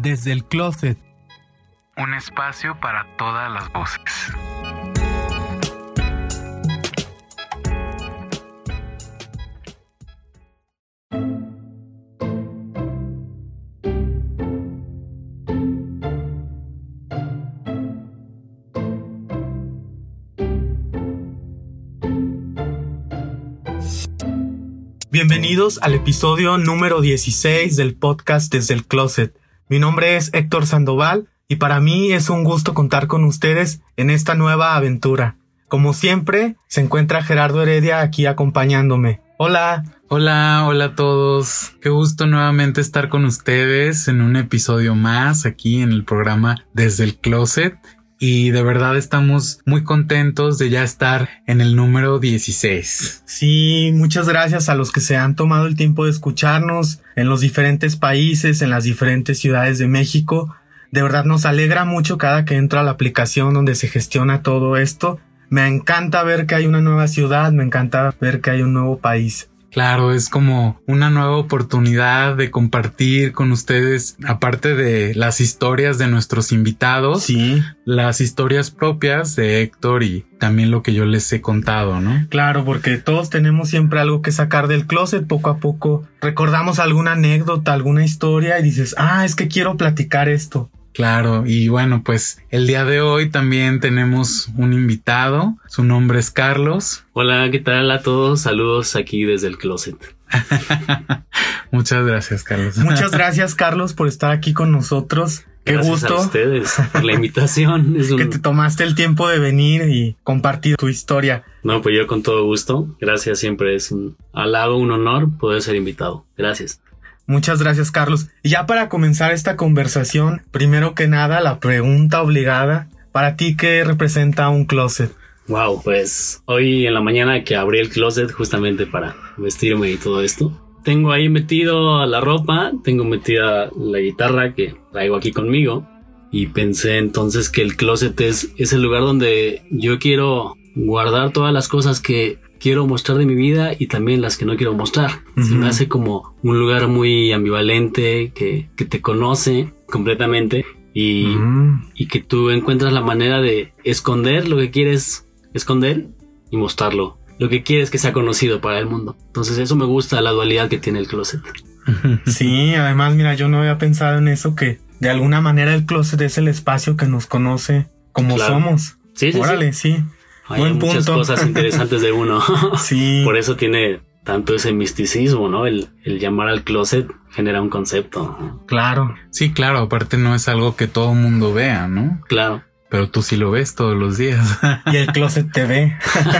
Desde el closet. Un espacio para todas las voces. Bienvenidos al episodio número 16 del podcast Desde el Closet. Mi nombre es Héctor Sandoval y para mí es un gusto contar con ustedes en esta nueva aventura. Como siempre, se encuentra Gerardo Heredia aquí acompañándome. Hola. Hola, hola a todos. Qué gusto nuevamente estar con ustedes en un episodio más aquí en el programa Desde el Closet y de verdad estamos muy contentos de ya estar en el número 16. Sí, muchas gracias a los que se han tomado el tiempo de escucharnos en los diferentes países, en las diferentes ciudades de México. De verdad nos alegra mucho cada que entro a la aplicación donde se gestiona todo esto. Me encanta ver que hay una nueva ciudad, me encanta ver que hay un nuevo país. Claro, es como una nueva oportunidad de compartir con ustedes, aparte de las historias de nuestros invitados, sí. las historias propias de Héctor y también lo que yo les he contado, ¿no? Claro, porque todos tenemos siempre algo que sacar del closet poco a poco. Recordamos alguna anécdota, alguna historia y dices, ah, es que quiero platicar esto. Claro, y bueno, pues el día de hoy también tenemos un invitado. Su nombre es Carlos. Hola, ¿qué tal a todos? Saludos aquí desde el closet. Muchas gracias, Carlos. Muchas gracias, Carlos, por estar aquí con nosotros. Qué gracias gusto. a ustedes por la invitación. Es un... Que te tomaste el tiempo de venir y compartir tu historia. No, pues yo con todo gusto. Gracias, siempre es un halago, un honor poder ser invitado. Gracias. Muchas gracias, Carlos. Y ya para comenzar esta conversación, primero que nada, la pregunta obligada. ¿Para ti qué representa un closet? Wow, pues hoy en la mañana que abrí el closet justamente para vestirme y todo esto, tengo ahí metido la ropa, tengo metida la guitarra que traigo aquí conmigo y pensé entonces que el closet es, es el lugar donde yo quiero guardar todas las cosas que quiero mostrar de mi vida y también las que no quiero mostrar. Uh -huh. Se me hace como un lugar muy ambivalente que, que te conoce completamente y, uh -huh. y, que tú encuentras la manera de esconder lo que quieres esconder y mostrarlo. Lo que quieres que sea conocido para el mundo. Entonces eso me gusta la dualidad que tiene el closet. Sí, además mira, yo no había pensado en eso que de alguna manera el closet es el espacio que nos conoce como claro. somos. Sí, sí, Órale, sí. sí. Hay Buen muchas punto. cosas interesantes de uno. sí. Por eso tiene tanto ese misticismo, ¿no? El, el, llamar al closet genera un concepto. Claro. Sí, claro. Aparte no es algo que todo mundo vea, ¿no? Claro. Pero tú sí lo ves todos los días. y el closet te ve.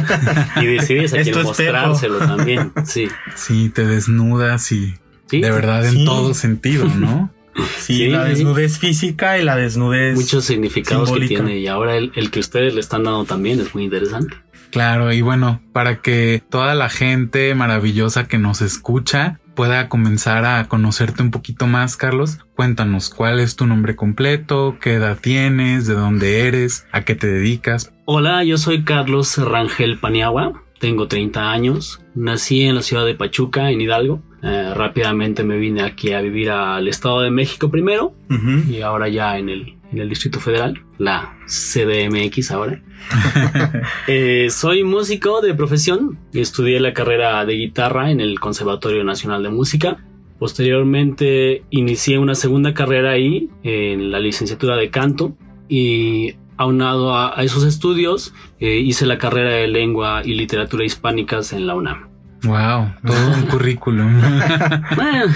y decides a quién mostrárselo también. Sí. Sí, te desnudas y ¿Sí? de verdad en sí. todo sentido, ¿no? Sí, sí, la desnudez física y la desnudez. Muchos significados simbólica. que tiene y ahora el, el, que ustedes le están dando también es muy interesante. Claro, y bueno, para que toda la gente maravillosa que nos escucha pueda comenzar a conocerte un poquito más, Carlos, cuéntanos cuál es tu nombre completo, qué edad tienes, de dónde eres, a qué te dedicas. Hola, yo soy Carlos Rangel Paniagua, tengo 30 años, nací en la ciudad de Pachuca, en Hidalgo. Eh, rápidamente me vine aquí a vivir al Estado de México primero uh -huh. y ahora ya en el, en el Distrito Federal, la CDMX ahora. eh, soy músico de profesión, estudié la carrera de guitarra en el Conservatorio Nacional de Música. Posteriormente inicié una segunda carrera ahí en la licenciatura de canto y aunado a, a esos estudios eh, hice la carrera de lengua y literatura hispánicas en la UNAM. Wow, todo un currículum. bueno,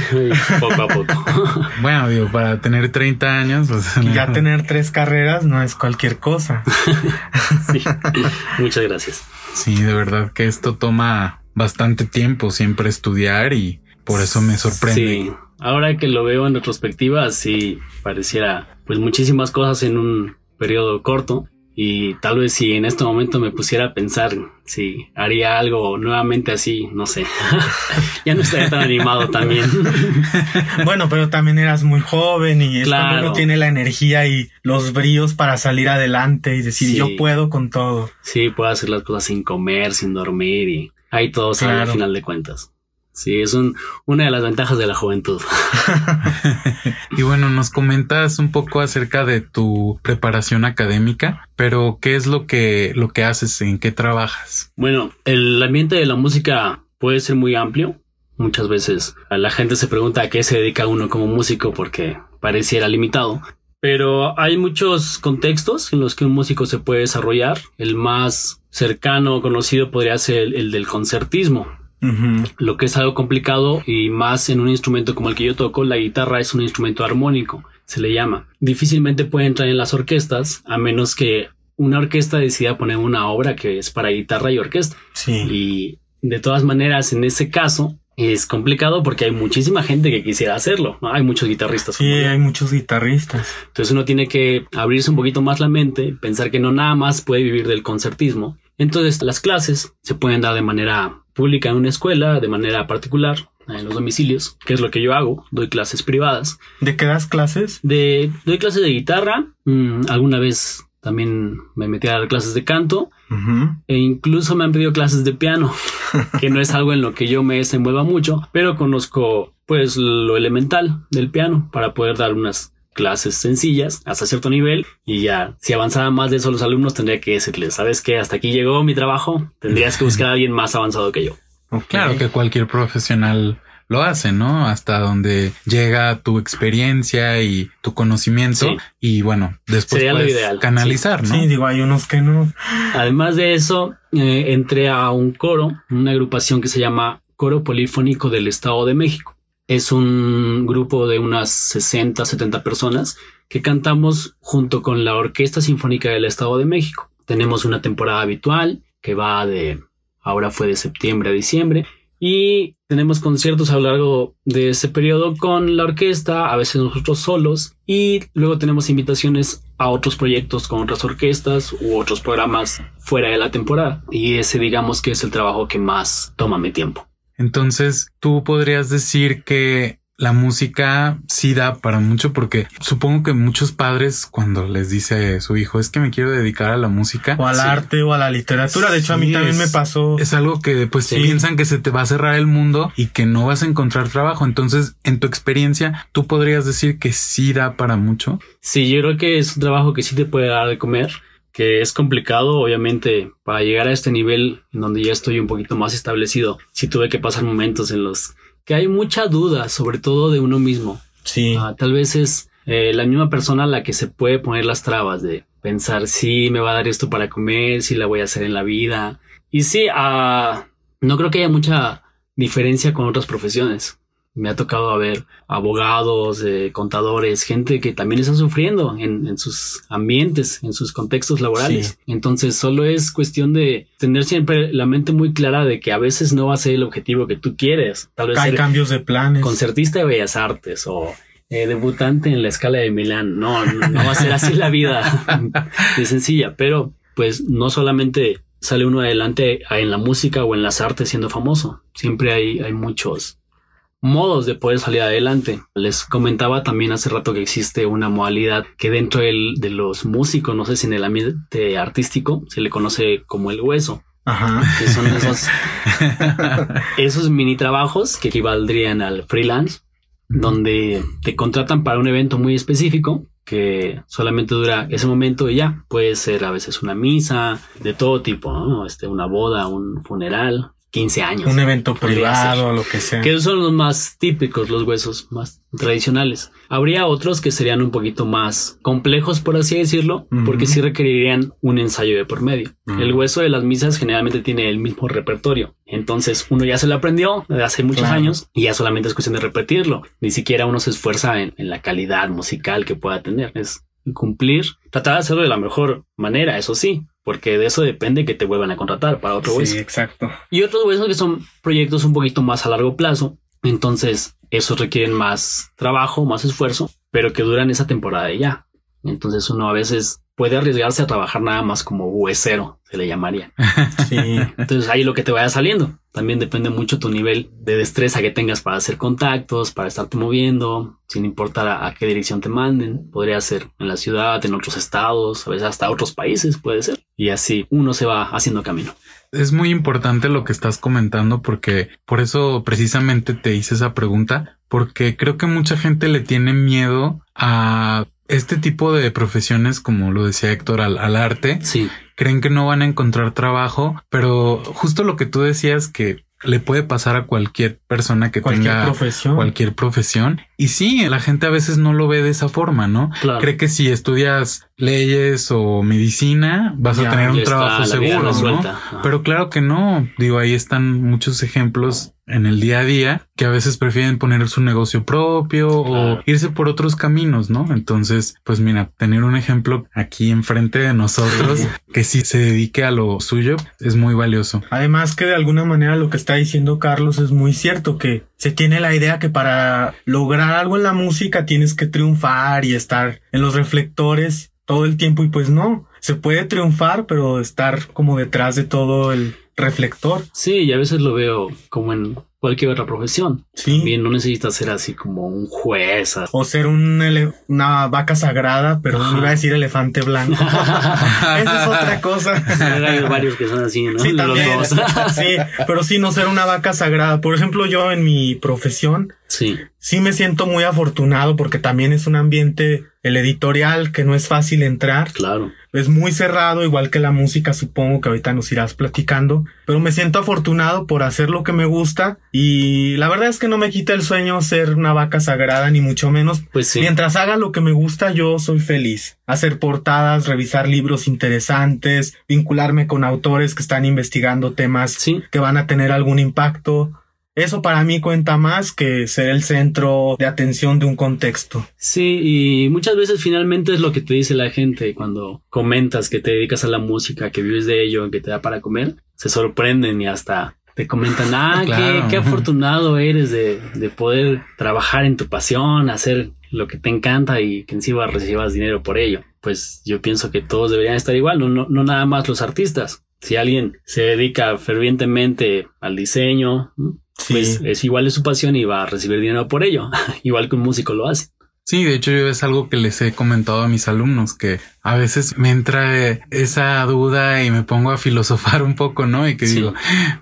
poco a poco. bueno, digo, para tener 30 años, pues. Ya no. tener tres carreras no es cualquier cosa. sí, muchas gracias. Sí, de verdad que esto toma bastante tiempo siempre estudiar y por eso me sorprende. Sí, ahora que lo veo en retrospectiva, sí pareciera pues muchísimas cosas en un periodo corto. Y tal vez si en este momento me pusiera a pensar si haría algo nuevamente así, no sé. ya no estaría tan animado también. bueno, pero también eras muy joven y es claro. cuando uno tiene la energía y los bríos para salir adelante y decir sí. yo puedo con todo. Sí, puedo hacer las cosas sin comer, sin dormir y ahí todo sale claro. al final de cuentas. Sí, es un, una de las ventajas de la juventud. y bueno, nos comentas un poco acerca de tu preparación académica, pero ¿qué es lo que, lo que haces? ¿En qué trabajas? Bueno, el ambiente de la música puede ser muy amplio. Muchas veces la gente se pregunta a qué se dedica uno como músico porque pareciera limitado. Pero hay muchos contextos en los que un músico se puede desarrollar. El más cercano o conocido podría ser el, del concertismo. Lo que es algo complicado y más en un instrumento como el que yo toco, la guitarra es un instrumento armónico, se le llama. Difícilmente puede entrar en las orquestas a menos que una orquesta decida poner una obra que es para guitarra y orquesta. Sí. Y de todas maneras, en ese caso, es complicado porque hay muchísima gente que quisiera hacerlo. Hay muchos guitarristas. Sí, hay muchos guitarristas. Entonces uno tiene que abrirse un poquito más la mente, pensar que no nada más puede vivir del concertismo. Entonces las clases se pueden dar de manera pública en una escuela, de manera particular en los domicilios, que es lo que yo hago. Doy clases privadas. ¿De qué das clases? De doy clases de guitarra. Mm, alguna vez también me metí a dar clases de canto e incluso me han pedido clases de piano, que no es algo en lo que yo me desenvuelva mucho, pero conozco pues lo elemental del piano para poder dar unas clases sencillas hasta cierto nivel y ya si avanzaba más de eso los alumnos tendría que decirles, ¿sabes qué? Hasta aquí llegó mi trabajo, tendrías que buscar a alguien más avanzado que yo. Claro que cualquier profesional lo hace, ¿no? Hasta donde llega tu experiencia y tu conocimiento y bueno, después puedes canalizar, ¿no? Sí, digo, hay unos que no. Además de eso, eh, entré a un coro, una agrupación que se llama Coro Polifónico del Estado de México. Es un grupo de unas 60, 70 personas que cantamos junto con la Orquesta Sinfónica del Estado de México. Tenemos una temporada habitual que va de, ahora fue de septiembre a diciembre, y tenemos conciertos a lo largo de ese periodo con la orquesta, a veces nosotros solos, y luego tenemos invitaciones a otros proyectos con otras orquestas u otros programas fuera de la temporada. Y ese digamos que es el trabajo que más toma mi tiempo. Entonces, tú podrías decir que la música sí da para mucho porque supongo que muchos padres cuando les dice a su hijo es que me quiero dedicar a la música o al arte o a la literatura. De hecho, a mí también me pasó. Es algo que pues piensan que se te va a cerrar el mundo y que no vas a encontrar trabajo. Entonces, en tu experiencia, tú podrías decir que sí da para mucho. Sí, yo creo que es un trabajo que sí te puede dar de comer que es complicado, obviamente, para llegar a este nivel en donde ya estoy un poquito más establecido. Sí tuve que pasar momentos en los que hay mucha duda, sobre todo de uno mismo. Sí. Ah, tal vez es eh, la misma persona la que se puede poner las trabas de pensar si me va a dar esto para comer, si la voy a hacer en la vida. Y sí, uh, no creo que haya mucha diferencia con otras profesiones me ha tocado ver abogados, eh, contadores, gente que también está sufriendo en, sus ambientes, en sus contextos laborales. Entonces solo es cuestión de tener siempre la mente muy clara de que a veces no va a ser el objetivo que tú quieres. Tal vez hay cambios de planes. Concertista de Bellas Artes o eh, debutante en la escala de Milán. No, no, va a ser así la vida de sencilla, pero pues no solamente sale uno adelante en la música o en las artes siendo famoso. Siempre hay, hay muchos modos de poder salir adelante. Les comentaba también hace rato que existe una modalidad que dentro de los músicos, no sé si en el ambiente artístico, se le conoce como el hueso. Ajá. Que son esos, esos mini trabajos que equivaldrían al freelance, donde te contratan para un evento muy específico que solamente dura ese momento y ya. Puede ser a veces una misa de todo tipo, ¿no? Este, una boda, un funeral, 15 años. Un evento privado, lo que sea. Que son los más típicos, los huesos más tradicionales. Habría otros que serían un poquito más complejos, por así decirlo, porque sí requerirían un ensayo de por medio. El hueso de las misas generalmente tiene el mismo repertorio. Entonces uno ya se lo aprendió desde hace muchos años y ya solamente es cuestión de repetirlo. Ni siquiera uno se esfuerza en, en la calidad musical que pueda tener. Es cumplir, tratar de hacerlo de la mejor manera, eso sí, porque de eso depende que te vuelvan a contratar para otro hueso. Sí, exacto. Y otros huesos que son proyectos un poquito más a largo plazo, entonces esos requieren más trabajo, más esfuerzo, pero que duran esa temporada y ya. Entonces uno a veces puede arriesgarse a trabajar nada más como huesero, se le llamaría. Sí. Entonces ahí lo que te vaya saliendo. También depende mucho tu nivel de destreza que tengas para hacer contactos, para estarte moviendo, sin importar a, qué dirección te manden. Podría ser en la ciudad, en otros estados, a veces hasta otros países puede ser. Y así uno se va haciendo camino. Es muy importante lo que estás comentando porque por eso precisamente te hice esa pregunta, porque creo que mucha gente le tiene miedo a este tipo de profesiones, como lo decía Héctor, al, arte, sí. creen que no van a encontrar trabajo, pero justo lo que tú decías que le puede pasar a cualquier persona que tenga profesión. cualquier profesión. Y sí, la gente a veces no lo ve de esa forma, ¿no? Cree que si estudias leyes o medicina vas a tener un trabajo seguro, ¿no? Pero claro que no. Digo, ahí están muchos ejemplos en el día a día que a veces prefieren poner su negocio propio o irse por otros caminos, ¿no? Entonces, pues mira, tener un ejemplo aquí enfrente de nosotros que sí se dedique a lo suyo es muy valioso. Además que de alguna manera lo que está diciendo Carlos es muy cierto que se tiene la idea que para lograr algo en la música tienes que triunfar y estar en los reflectores todo el tiempo y pues no, se puede triunfar pero estar como detrás de todo el reflector. Sí, y a veces lo veo como en cualquier otra profesión. Sí. Bien, no necesitas ser así como un juez. O ser un una vaca sagrada, pero no iba a decir elefante blanco. Esa es otra cosa. Hay varios que son así, ¿no? Sí, también. sí, pero sí no ser una vaca sagrada. Por ejemplo, yo en mi profesión, sí, sí me siento muy afortunado porque también es un ambiente, el editorial, que no es fácil entrar. Claro es muy cerrado, igual que la música, supongo que ahorita nos irás platicando, pero me siento afortunado por hacer lo que me gusta y la verdad es que no me quita el sueño ser una vaca sagrada, ni mucho menos. Pues sí. Mientras haga lo que me gusta, yo soy feliz. Hacer portadas, revisar libros interesantes, vincularme con autores que están investigando temas que van a tener algún impacto. Eso para mí cuenta más que ser el centro de atención de un contexto. Sí, y muchas veces finalmente es lo que te dice la gente cuando comentas que te dedicas a la música, que vives de ello, que te da para comer. Se sorprenden y hasta te comentan, ah, qué, afortunado eres de, de, poder trabajar en tu pasión, hacer lo que te encanta y que encima recibas dinero por ello. Pues yo pienso que todos deberían estar igual, no, no, no nada más los artistas. Si alguien se dedica fervientemente al diseño, pues es igual de su pasión y va a recibir dinero por ello, igual que un músico lo hace. Sí, de hecho yo es algo que les he comentado a mis alumnos, que a veces me entra esa duda y me pongo a filosofar un poco, ¿no? Y que digo,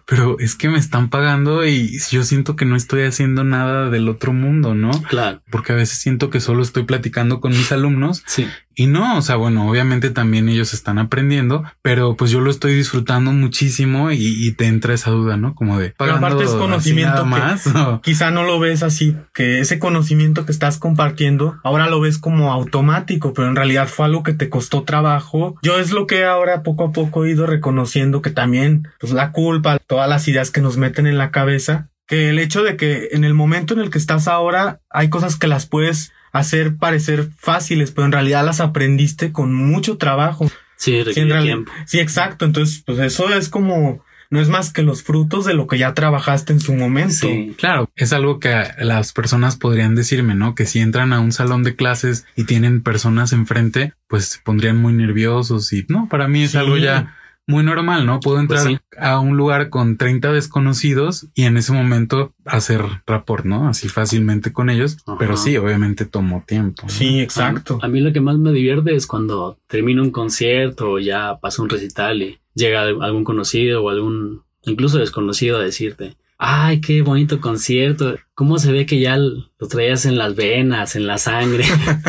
pero es que me están pagando y yo siento que no estoy haciendo nada del otro mundo, ¿no? Claro. Porque a veces siento que solo estoy platicando con mis alumnos. Sí. Y no, o sea, bueno, obviamente también ellos están aprendiendo, pero pues yo lo estoy disfrutando muchísimo y, te entra esa duda, ¿no? Como de pero aparte es conocimiento más. Quizá no lo ves así, que ese conocimiento que estás compartiendo ahora lo ves como automático, pero en realidad fue algo que te costó trabajo. Yo es lo que ahora poco a poco he ido reconociendo que también, pues la culpa, todas las ideas que nos meten en la cabeza, que el hecho de que en el momento en el que estás ahora hay cosas que las puedes hacer parecer fáciles, pero en realidad las aprendiste con mucho trabajo. Sí, sí, tiempo. sí, exacto. Entonces, pues eso es como no es más que los frutos de lo que ya trabajaste en su momento. Sí, claro, es algo que las personas podrían decirme, ¿no? Que si entran a un salón de clases y tienen personas enfrente, pues se pondrían muy nerviosos y no, para mí es algo ya muy normal, ¿no? Puedo pues entrar a un lugar con 30 desconocidos y en ese momento hacer rapport, ¿no? Así fácilmente con ellos, pero sí, obviamente tomó tiempo. Sí, exacto. A, mí lo que más me divierte es cuando termino un concierto o ya pasa un recital y llega algún conocido o algún incluso desconocido a decirte, ay, qué bonito concierto. ¿Cómo se ve que ya lo traías en las venas, en la sangre?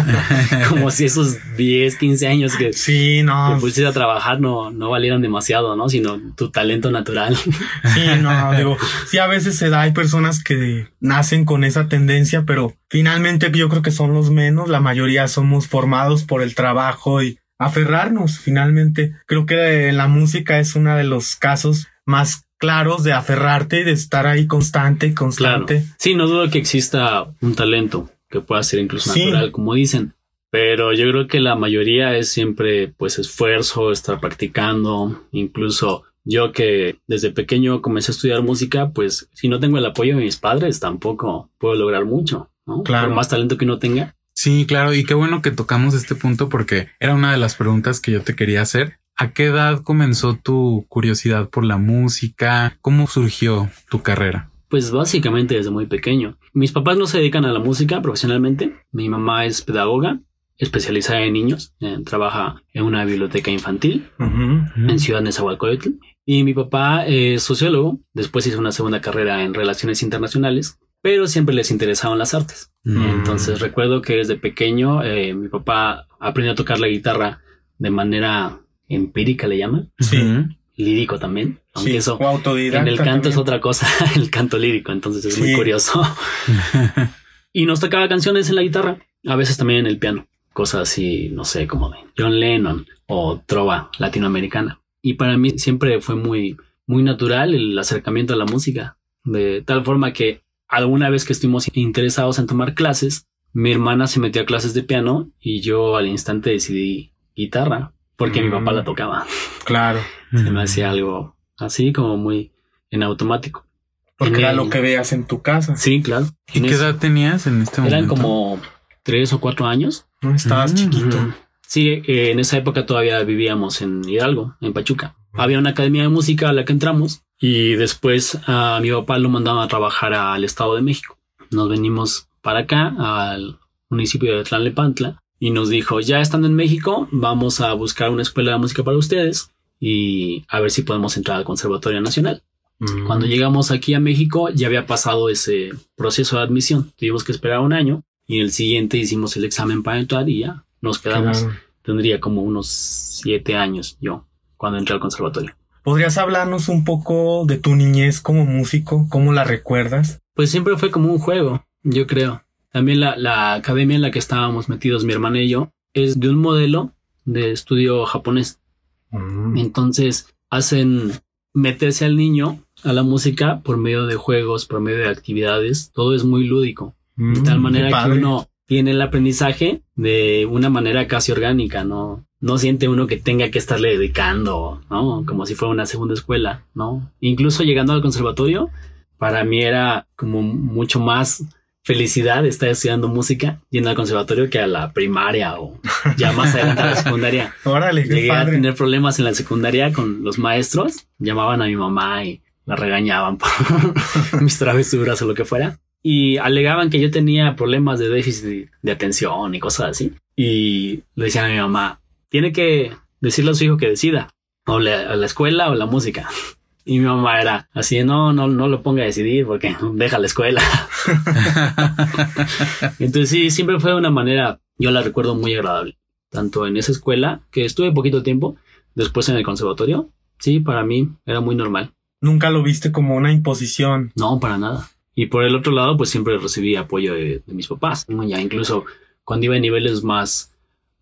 Como si esos 10, 15 años que, sí, no. pusiste a trabajar no, no valieran demasiado, ¿no? Sino tu talento natural. sí, no, digo, sí, a veces se da, hay personas que nacen con esa tendencia, pero finalmente yo creo que son los menos. La mayoría somos formados por el trabajo y aferrarnos finalmente. Creo que la música es uno de los casos más claros de aferrarte de estar ahí constante constante. Sí, no dudo que exista un talento que pueda ser incluso natural, como dicen. Pero yo creo que la mayoría es siempre pues esfuerzo, estar practicando, incluso yo que desde pequeño comencé a estudiar música, pues si no tengo el apoyo de mis padres tampoco puedo lograr mucho, ¿no? Claro. Por más talento que no tenga, Sí, claro, y qué bueno que tocamos este punto porque era una de las preguntas que yo te quería hacer. ¿A qué edad comenzó tu curiosidad por la música? ¿Cómo surgió tu carrera? Pues básicamente desde muy pequeño. Mis papás no se dedican a la música profesionalmente. Mi mamá es pedagoga, especializada en niños. Eh, trabaja en una biblioteca infantil en Ciudad Nezahualcóyotl. Y mi papá es sociólogo. Después hizo una segunda carrera en relaciones internacionales, pero siempre les interesaban las artes. Mm. Entonces recuerdo que desde pequeño eh, mi papá aprendió a tocar la guitarra de manera empírica, le llaman. Sí. Lírico también. Aunque Sí, eso o autodidacta en el canto es otra cosa, el canto lírico, entonces es muy curioso. y nos tocaba canciones en la guitarra, a veces también en el piano, cosas así, no sé, como de John Lennon o trova latinoamericana. Y para mí siempre fue muy, muy natural el acercamiento a la música, de tal forma que alguna vez que estuvimos interesados en tomar clases, mi hermana se metió a clases de piano y yo al instante decidí guitarra, porque mi Mm. papá la tocaba. Claro, Se me hacía algo así como muy en automático. porque En era el- lo que veas en tu casa. Sí, claro. ¿Y qué eso- edad tenías en este momento? Eran como tres o cuatro años. No estabas Mm. chiquito. Sí, eh, en esa época todavía vivíamos en Hidalgo, en Pachuca. Había una academia de música a la que entramos y después a mi papá lo mandaban a trabajar al Estado de México. Nos venimos para acá, al municipio de Tlalnepantla, y nos dijo, ya estando en México, vamos a buscar una escuela de música para ustedes y a ver si podemos entrar al Conservatorio Nacional. Mm. Cuando llegamos aquí a México ya había pasado ese proceso de admisión. Tuvimos que esperar un año y el siguiente hicimos el examen para entrar y ya nos quedamos. Claro. Tendría como unos siete años yo cuando entré al conservatorio. ¿Podrías hablarnos un poco de tu niñez como músico? ¿Cómo la recuerdas? Pues siempre fue como un juego, yo creo. También la, la academia en la que estábamos metidos mi hermana y yo es de un modelo de estudio japonés. Mm. Entonces hacen meterse al niño a la música por medio de juegos, por medio de actividades. Todo es muy lúdico. De tal Mm, manera qué que uno tiene el aprendizaje de una manera casi orgánica, ¿no? No siente uno que tenga que estarle dedicando, ¿no? Como si fuera una segunda escuela, ¿no? Incluso llegando al conservatorio, para mí era como mucho más felicidad estar estudiando música yendo al conservatorio que a la primaria o ya más adelante a la secundaria. Órale, Llegué a tener problemas en la secundaria con los maestros, llamaban a mi mamá y la regañaban por mis travesuras o lo que fuera. Y alegaban que yo tenía problemas de déficit de atención y cosas así. Y le decían a mi mamá, tiene que decirle a su hijo que decida, o la, a la escuela o la música. Y mi mamá era así, no, no, no lo ponga a decidir porque deja la escuela. Entonces sí, siempre fue de una manera, yo la recuerdo muy agradable. Tanto en esa escuela, que estuve poquito tiempo, después en el conservatorio, sí, para mí era muy normal. Nunca lo viste como una imposición. No, para nada. Y por el otro lado, pues siempre recibí apoyo de, de mis papás. Ya incluso cuando iba a niveles más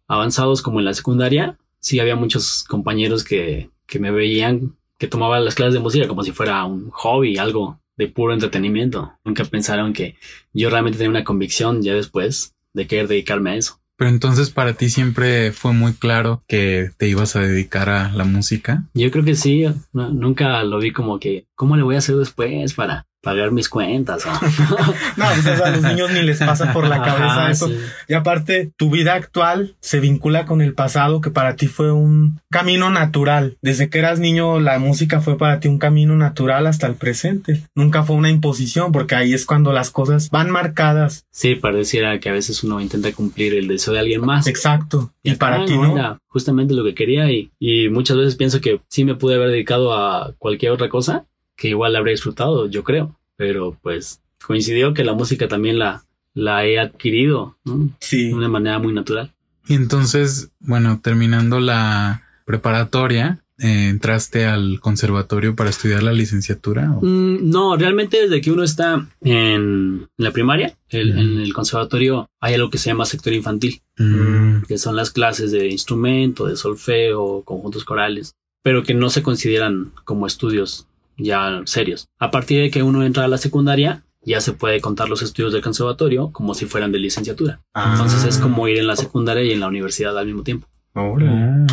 avanzados como en la secundaria, sí había muchos compañeros que, que me veían que tomaba las clases de música como si fuera un hobby, algo de puro entretenimiento. Nunca pensaron que yo realmente tenía una convicción ya después de querer dedicarme a eso. Pero entonces para ti siempre fue muy claro que te ibas a dedicar a la música. Yo creo que sí, no- nunca lo vi como que, ¿cómo le voy a hacer después para pagar mis cuentas? o- No, pues a los niños ni les pasa por la cabeza Ajá, eso. sí. Y aparte, tu vida actual se vincula con el pasado, que para ti fue un camino natural. Desde que eras niño, la música fue para ti un camino natural hasta el presente. Nunca fue una imposición, porque ahí es cuando las cosas van marcadas. Sí, pareciera que a veces uno intenta cumplir el deseo de alguien más. Exacto. Y acá para ti no. era justamente lo que quería y, y muchas veces pienso que sí me pude haber dedicado a cualquier otra cosa que igual la habría disfrutado, yo creo. Pero pues coincidió que la música también la, la he adquirido ¿no? Sí. de una manera muy natural. Y entonces, bueno, terminando la preparatoria, eh, entraste al conservatorio para estudiar la licenciatura. ¿o? Mm, no, realmente desde que uno está en la primaria, el- en el conservatorio hay algo que se llama sector infantil. Mm, que son las clases de instrumento, de solfeo, conjuntos corales, pero que no se consideran como estudios ya serios. A partir de que uno entra a la secundaria, ya se puede contar los estudios del conservatorio como si fueran de licenciatura. Ah. Entonces es como ir en la secundaria y en la universidad al mismo tiempo. Oh,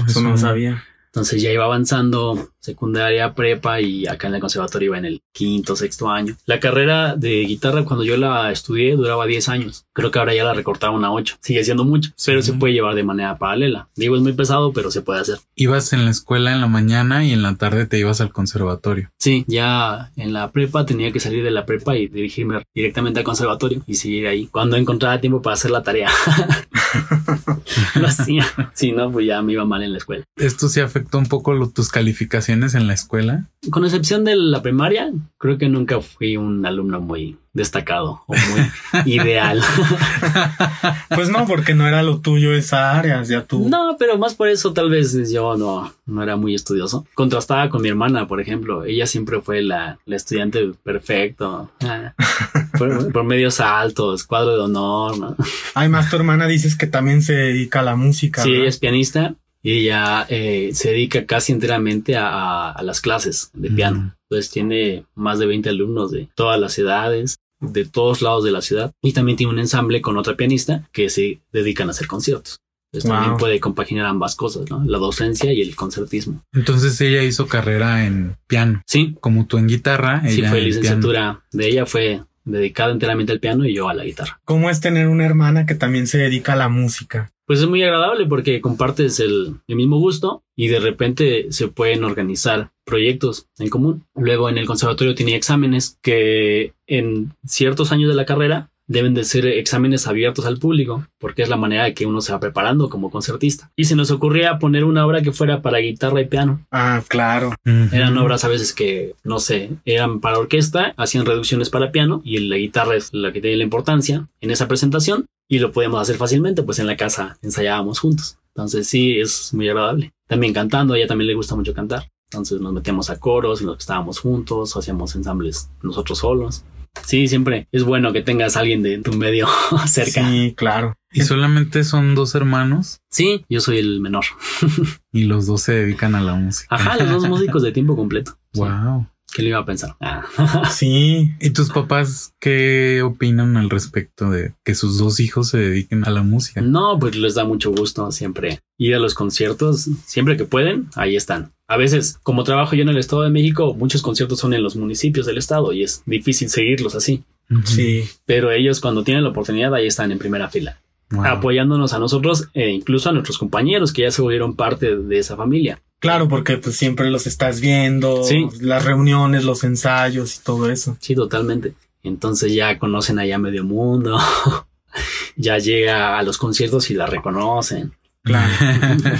Eso no sabía. Entonces ya iba avanzando secundaria, prepa y acá en el conservatorio iba en el quinto, sexto año. La carrera de guitarra cuando yo la estudié duraba 10 años. Creo que ahora ya la recortaron a 8. Sigue siendo mucho, pero se puede llevar de manera paralela. Digo, es muy pesado, pero se puede hacer. Ibas en la escuela en la mañana y en la tarde te ibas al conservatorio. Sí, ya en la prepa tenía que salir de la prepa y dirigirme directamente al conservatorio y seguir ahí. Cuando encontraba tiempo para hacer la tarea. lo hacía. Si no, pues ya me iba mal en la escuela. ¿Esto sí afectó un poco tus calificaciones en la escuela? Con excepción de la primaria, creo que nunca fui un alumno muy destacado o muy ideal. pues no, porque no era lo tuyo esa área, ya tú. No, pero más por eso tal vez yo no, no era muy estudioso. Contrastaba con mi hermana, por ejemplo. Ella siempre fue la, la estudiante perfecto. Ah, por, medios altos, cuadro de honor. ¿no? Además, tu hermana dices que también se dedica a la música. Sí, es pianista y ella eh, se dedica casi enteramente a, a, las clases de piano. Entonces tiene más de 20 alumnos de todas las edades de todos lados de la ciudad y también tiene un ensamble con otra pianista que se dedican a hacer conciertos. Entonces también puede compaginar ambas cosas, ¿no? La docencia y el concertismo. Entonces ella hizo carrera en piano. Sí. Como tú en guitarra. sí, fue licenciatura de ella, fue dedicada enteramente al piano y yo a la guitarra. ¿Cómo es tener una hermana que también se dedica a la música? Pues es muy agradable porque compartes el, el, mismo gusto y de repente se pueden organizar proyectos en común. Luego en el conservatorio tenía exámenes que en ciertos años de la carrera deben de ser exámenes abiertos al público, porque es la manera de que uno se va preparando como concertista. Y se nos ocurría poner una obra que fuera para guitarra y piano. Ah, claro. Eran obras a veces que, no sé, eran para orquesta, hacían reducciones para piano y la guitarra es la que tiene la importancia en esa presentación y lo podíamos hacer fácilmente, pues en la casa ensayábamos juntos. Entonces sí, es muy agradable. También cantando, a ella también le gusta mucho cantar. Entonces nos metíamos a coros y nos estábamos juntos, hacíamos ensambles nosotros solos. Sí, siempre es bueno que tengas a alguien de tu medio cerca. Sí, claro. ¿Y solamente son dos hermanos? Sí, yo soy el menor. y los dos se dedican a la música. Ajá, los dos músicos de tiempo completo. Wow. ¿Qué le iba a pensar? Ah. Sí. ¿Y tus papás qué opinan al respecto de que sus dos hijos se dediquen a la música? No, pues les da mucho gusto siempre ir a los conciertos, siempre que pueden, ahí están. A veces, como trabajo yo en el Estado de México, muchos conciertos son en los municipios del estado y es difícil seguirlos así. Sí. Pero ellos cuando tienen la oportunidad ahí están en primera fila. apoyándonos a nosotros e incluso a nuestros compañeros que ya se volvieron parte de esa familia. Claro, porque pues siempre los estás viendo, las reuniones, los ensayos y todo eso. Sí, totalmente. Entonces ya conocen allá medio mundo, ya llega a los conciertos y la reconocen. Claro.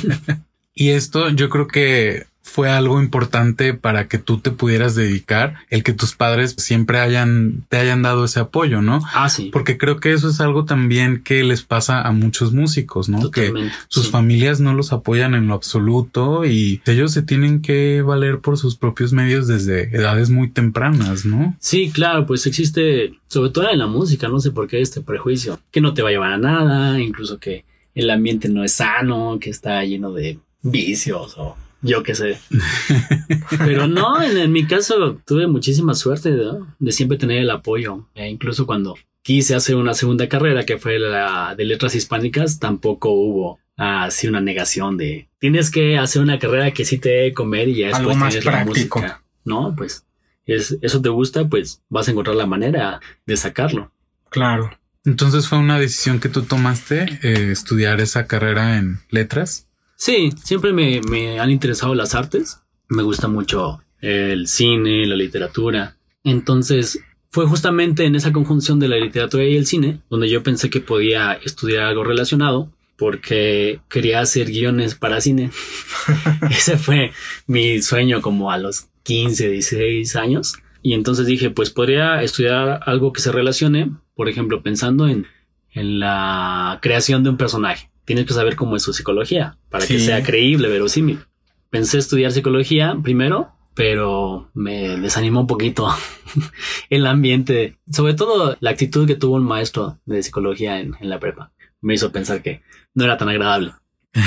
y esto yo creo que fue algo importante para que tú te pudieras dedicar, el que tus padres siempre hayan, te hayan dado ese apoyo, ¿no? Ah, sí. Porque creo que eso es algo también que les pasa a muchos músicos, ¿no? que sus familias no los apoyan en lo absoluto y ellos se tienen que valer por sus propios medios desde edades muy tempranas, ¿no? Sí, claro, pues existe, sobre todo en la música, no sé por qué este prejuicio, que no te va a llevar a nada, incluso que el ambiente no es sano, que está lleno de vicios o yo qué sé. Pero no, en, mi caso tuve muchísima suerte de siempre tener el apoyo. E incluso cuando quise hacer una segunda carrera que fue la de letras hispánicas, tampoco hubo así una negación de tienes que hacer una carrera que sí te dé comer y ya después Algo más práctico. La música. No, pues es, eso te gusta, pues vas a encontrar la manera de sacarlo. Claro. Entonces fue una decisión que tú tomaste eh, estudiar esa carrera en letras. Sí, siempre me, han interesado las artes. Me gusta mucho el cine, la literatura. Entonces, fue justamente en esa conjunción de la literatura y el cine donde yo pensé que podía estudiar algo relacionado porque quería hacer guiones para cine. Ese fue mi sueño como a los 15, 16 años. Y entonces dije, pues podría estudiar algo que se relacione, por ejemplo, pensando en, en la creación de un personaje tienes que saber cómo es su psicología para que sea creíble, verosímil. Pensé estudiar psicología primero, pero me desanimó un poquito el ambiente, sobre todo la actitud que tuvo un maestro de psicología en, la prepa. Me hizo pensar que no era tan agradable.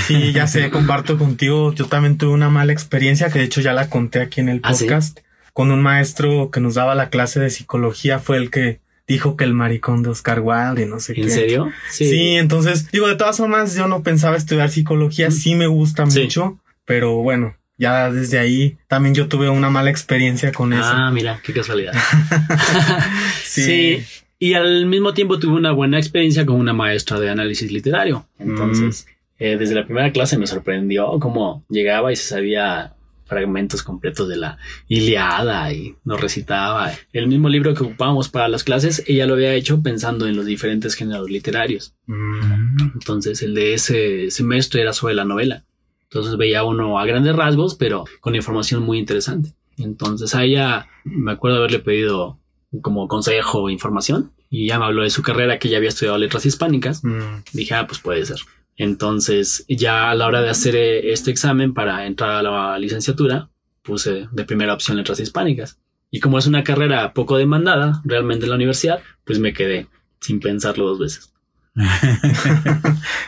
Sí, ya sé, comparto contigo. Yo también tuve una mala experiencia que de hecho ya la conté aquí en el ¿Ah, podcast. Con un maestro que nos daba la clase de psicología fue el que dijo que el maricón de Oscar Wilde y no sé qué. ¿En serio? Sí. entonces, digo, de todas formas, yo no pensaba estudiar psicología, sí me gusta mucho, pero bueno, ya desde ahí también yo tuve una mala experiencia con eso. Ah, mira, qué casualidad. sí. Y al mismo tiempo tuve una buena experiencia con una maestra de análisis literario. Entonces, Mm. eh, desde la primera clase me sorprendió cómo llegaba y se sabía fragmentos completos de la Iliada y nos recitaba. El mismo libro que ocupábamos para las clases, ella lo había hecho pensando en los diferentes géneros literarios. Mm. Entonces, el de ese semestre era sobre la novela. Entonces veía uno a grandes rasgos, pero con información muy interesante. Entonces a ella me acuerdo haberle pedido como consejo o información y ya me habló de su carrera que ya había estudiado letras hispánicas. Mm. Dije, ah, pues puede ser. Entonces ya a la hora de hacer eh, este examen para entrar a la licenciatura, puse de primera opción letras hispánicas. Y como es una carrera poco demandada realmente en la universidad, pues me quedé sin pensarlo dos veces.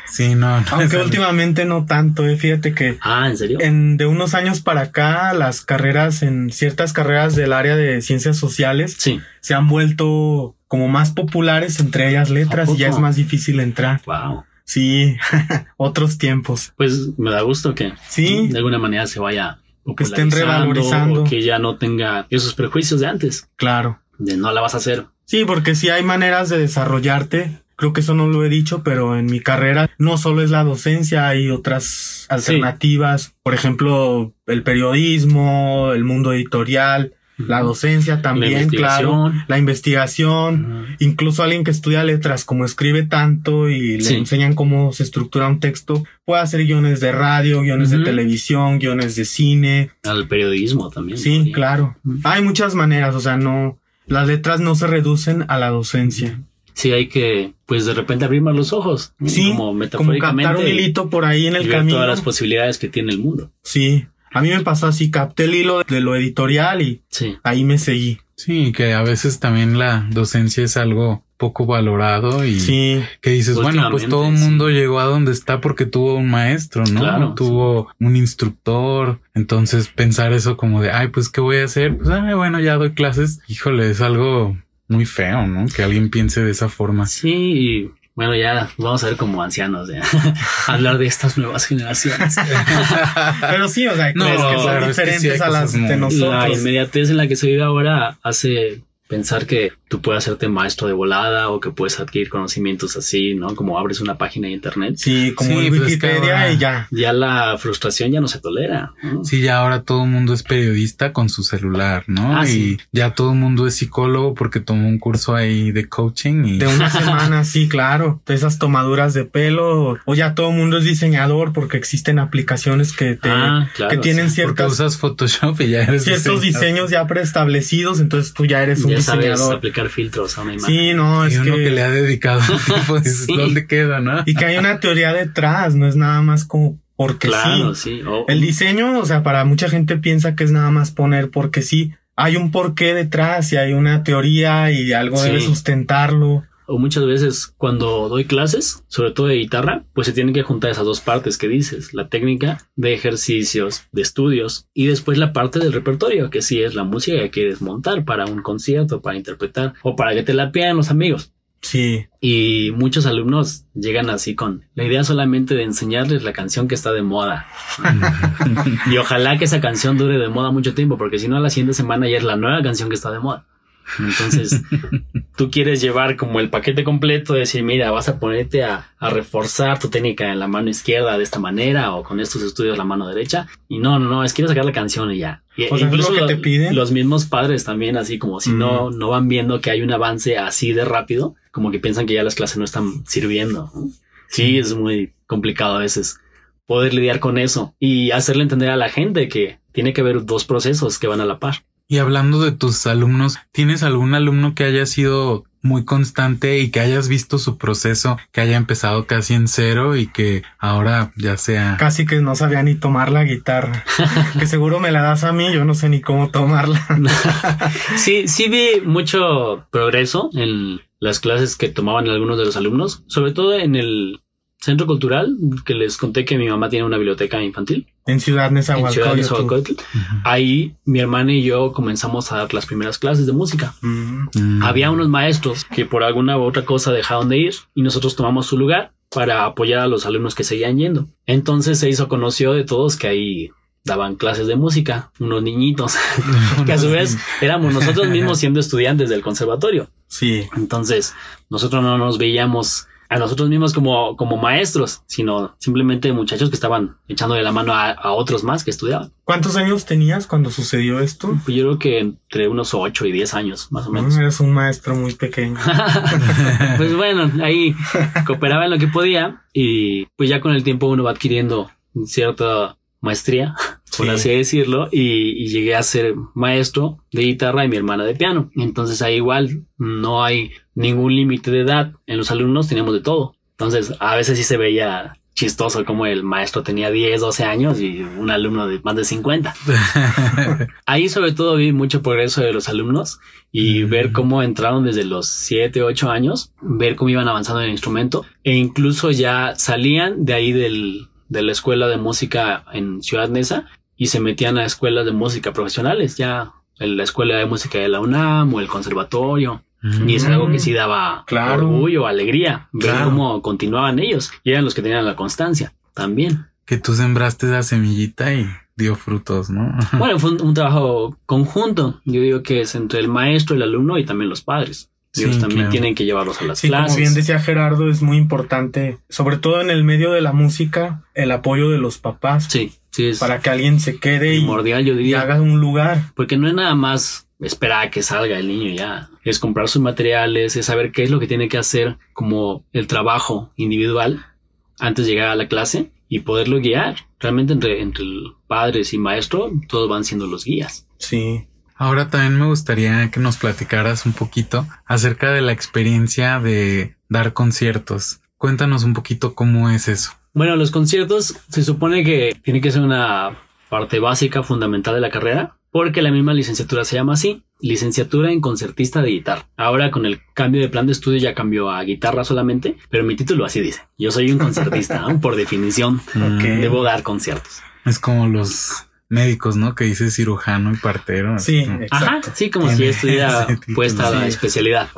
sí, no. no Aunque últimamente no tanto, eh. fíjate que Ah, ¿en serio? en, de unos años para acá, las carreras en ciertas carreras del área de ciencias sociales Sí. se han vuelto como más populares, entre ellas letras, ¿A y ya es más difícil entrar. Wow. Sí, otros tiempos. Pues me da gusto que Sí. de alguna manera se vaya Que estén revalorizando. o que ya no tenga esos prejuicios de antes, Claro. de no la vas a hacer. Sí, porque sí hay maneras de desarrollarte. Creo que eso no lo he dicho, pero en mi carrera no solo es la docencia, hay otras alternativas. Por ejemplo, el periodismo, el mundo editorial, la docencia también, claro. La investigación. Incluso alguien que estudia letras, como escribe tanto y le Sí. enseñan cómo se estructura un texto, puede hacer guiones de radio, guiones de televisión, guiones de cine. Al periodismo también. Sí, claro. Hay muchas maneras, o sea, no, las letras no se reducen a la docencia. Sí, hay que, pues de repente abrir más los ojos. Sí, como como metafóricamente. captar un hilito por ahí en y el ver camino. todas las posibilidades que tiene el mundo. Sí, a mí me pasó así, capté el hilo de lo editorial y Sí. ahí me seguí. Sí, que a veces también la docencia es algo poco valorado y Sí, que dices, bueno, pues todo el sí. mundo llegó a donde está porque tuvo un maestro, ¿no? Claro, tuvo un instructor. Entonces pensar eso como de, ay, pues, ¿qué voy a hacer? Pues, ay, bueno, ya doy clases. Híjole, es algo muy feo, ¿no? Que alguien piense de esa forma. Sí, bueno, ya vamos a ver como ancianos, ¿eh? hablar de estas nuevas generaciones. pero sí, o sea, No, que son claro, es que sí diferentes a las de La nosotros. inmediatez en la que se vive ahora hace pensar que tú puedes hacerte maestro de volada o que puedes adquirir conocimientos así, ¿no? Como abres una página de internet. Sí, como Sí, pues Wikipedia ahora- y ya. Ya la frustración ya no se tolera. ¿no? Sí, ya ahora todo el mundo es periodista con su celular, ¿no? Ah, y sí. ya todo el mundo es psicólogo porque tomó un curso ahí de coaching y De una semana, sí, claro. De esas tomaduras de pelo. O ya todo el mundo es diseñador porque existen aplicaciones que te, Ah, claro, que tienen sí. porque ciertas, usas Photoshop y ya eres ciertos diseñador. diseños ya preestablecidos. Entonces tú ya eres un Ya sabes diseñador. aplicar filtros a una imagen. Sí, no, Y es uno que, que... le ha dedicado tiempo, dices, Sí. ¿dónde queda, no? y que hay una teoría detrás, no es nada más como porque claro, sí. sí. O- El diseño, o sea, para mucha gente piensa que es nada más poner porque sí. Hay un porqué detrás y hay una teoría y algo Sí. debe sustentarlo. O muchas veces cuando doy clases, sobre todo de guitarra, pues se tienen que juntar esas dos partes que dices, la técnica de ejercicios, de estudios y después la parte del repertorio, que sí es la música que quieres montar para un concierto, para interpretar o para que te la pidan los amigos. Sí, Y muchos alumnos llegan así con la idea solamente de enseñarles la canción que está de moda. y ojalá que esa canción dure de moda mucho tiempo, porque si no, la siguiente semana ya es la nueva canción que está de moda. Entonces, tú quieres llevar como el paquete completo, decir, mira, vas a ponerte a, a reforzar tu técnica en la mano izquierda de esta manera o con estos estudios la mano derecha. Y no, no, no, es quiero sacar la canción y ya. Y, O sea, ¿es lo que te piden? los mismos padres también, así como si no, no van viendo que hay un avance así de rápido, como que piensan que ya las clases no están sirviendo. Sí, es muy complicado a veces poder lidiar con eso y hacerle entender a la gente que tiene que haber dos procesos que van a la par. Y hablando de tus alumnos, ¿tienes algún alumno que haya sido muy constante y que hayas visto su proceso, que haya empezado casi en cero y que ahora ya sea... casi que no sabía ni tomar la guitarra. que seguro me la das a mí, yo no sé ni cómo tomarla. Sí, sí vi mucho progreso en las clases que tomaban algunos de los alumnos, sobre todo en el centro cultural, que les conté que mi mamá tiene una biblioteca infantil en Ciudad en Ciudad de Nezahualcóyotl. Nezahualcóyotl. Ahí mi hermana y yo comenzamos a dar las primeras clases de música. Mm. Había unos maestros que por alguna u otra cosa dejaron de ir y nosotros tomamos su lugar para apoyar a los alumnos que seguían yendo. Entonces se hizo conocido de todos que ahí daban clases de música, unos niñitos, que a su vez éramos nosotros mismos siendo estudiantes del conservatorio. Sí. Entonces, nosotros no nos veíamos a nosotros mismos como, como maestros, sino simplemente muchachos que estaban echándole la mano a, otros más que estudiaban. ¿Cuántos años tenías cuando sucedió esto? Pues yo creo que entre unos 8 y 10 años, más o menos. eres un maestro muy pequeño. pues bueno, ahí cooperaba en lo que podía y pues ya con el tiempo uno va adquiriendo cierta maestría, por así decirlo, y, llegué a ser maestro de guitarra y mi hermana de piano. Entonces ahí igual no hay ningún límite de edad. En los alumnos teníamos de todo. Entonces a veces sí se veía chistoso como el maestro tenía 10, 12 años y un alumno de más de 50. Ahí sobre todo vi mucho progreso de los alumnos y ver cómo entraron desde los 7, 8 años, ver cómo iban avanzando en el instrumento e incluso ya salían de ahí del, de la escuela de música en Ciudad Neza y se metían a escuelas de música profesionales, ya en la escuela de música de la UNAM o el conservatorio. Y es algo que sí daba claro. orgullo, alegría, ver cómo continuaban ellos y eran los que tenían la constancia también. Que tú sembraste esa semillita y dio frutos, ¿no? bueno, fue un, trabajo conjunto. Yo digo que es entre el maestro, el alumno y también los padres. Ellos también tienen que llevarlos a las sí, clases. Como bien decía Gerardo, es muy importante, sobre todo en el medio de la música, el apoyo de los papás. Sí, sí. Es para que alguien se quede primordial, yo diría, y haga un lugar. Porque no es nada más esperar a que salga el niño ya. Es comprar sus materiales, es saber qué es lo que tiene que hacer como el trabajo individual antes de llegar a la clase y poderlo guiar. Realmente entre, entre padres y maestro, todos van siendo los guías. Sí. Ahora también me gustaría que nos platicaras un poquito acerca de la experiencia de dar conciertos. Cuéntanos un poquito cómo es eso. Bueno, los conciertos se supone que tiene que ser una parte básica, fundamental de la carrera, porque la misma licenciatura se llama así, licenciatura en concertista de guitarra. Ahora con el cambio de plan de estudio ya cambió a guitarra solamente, pero mi título así dice. Yo soy un concertista, por definición. Debo dar conciertos. Es como los médicos, ¿no? Que dice cirujano y partero. Sí. Ajá, sí, como si estuviera puesta la especialidad.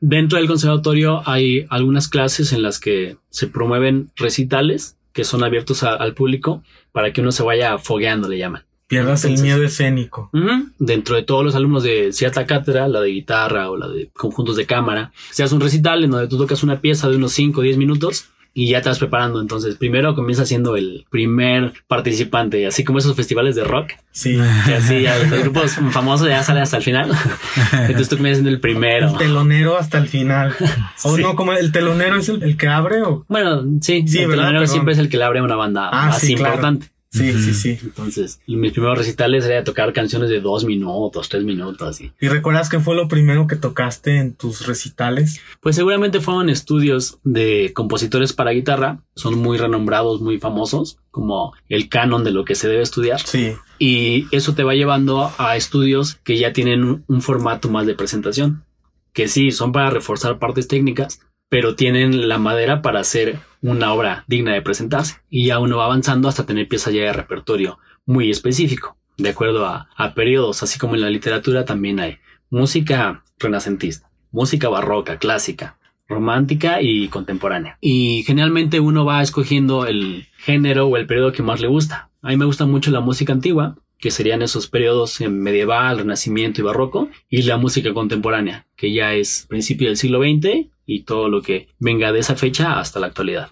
Dentro del conservatorio hay algunas clases en las que se promueven recitales que son abiertos al público para que uno se vaya fogueando, le llaman. Pierdas el miedo escénico. Dentro de todos los alumnos de cierta cátedra, la de guitarra o la de conjuntos de cámara, se hace un recital en donde tú tocas una pieza de unos 5 o 10 minutos y ya te vas preparando. Entonces, primero comienza siendo el primer participante, así como esos festivales de rock. Sí. Y así ya los grupos famosos ya salen hasta el final. Entonces tú comienzas siendo el primero. El telonero hasta el final. O no, como el telonero es el, que abre o. Bueno, sí, sí el telonero siempre es el que le abre una banda ah, más importante. Sí, sí, sí. Entonces, mis primeros recitales era tocar canciones de dos minutos, tres minutos. ¿Y, ¿Y recuerdas qué fue lo primero que tocaste en tus recitales? Pues seguramente fueron estudios de compositores para guitarra. Son muy renombrados, muy famosos, como el canon de lo que se debe estudiar. Sí. Y eso te va llevando a estudios que ya tienen un formato más de presentación. Que sí, son para reforzar partes técnicas, pero tienen la madera para hacer una obra digna de presentarse. Y ya uno va avanzando hasta tener piezas ya de repertorio muy específico, de acuerdo a, a periodos, así como en la literatura también hay música renacentista, música barroca, clásica, romántica y contemporánea. Y generalmente uno va escogiendo el género o el periodo que más le gusta. A mí me gusta mucho la música antigua, que serían esos periodos medieval, renacimiento y barroco, y la música contemporánea, que ya es principio del siglo XX y todo lo que venga de esa fecha hasta la actualidad.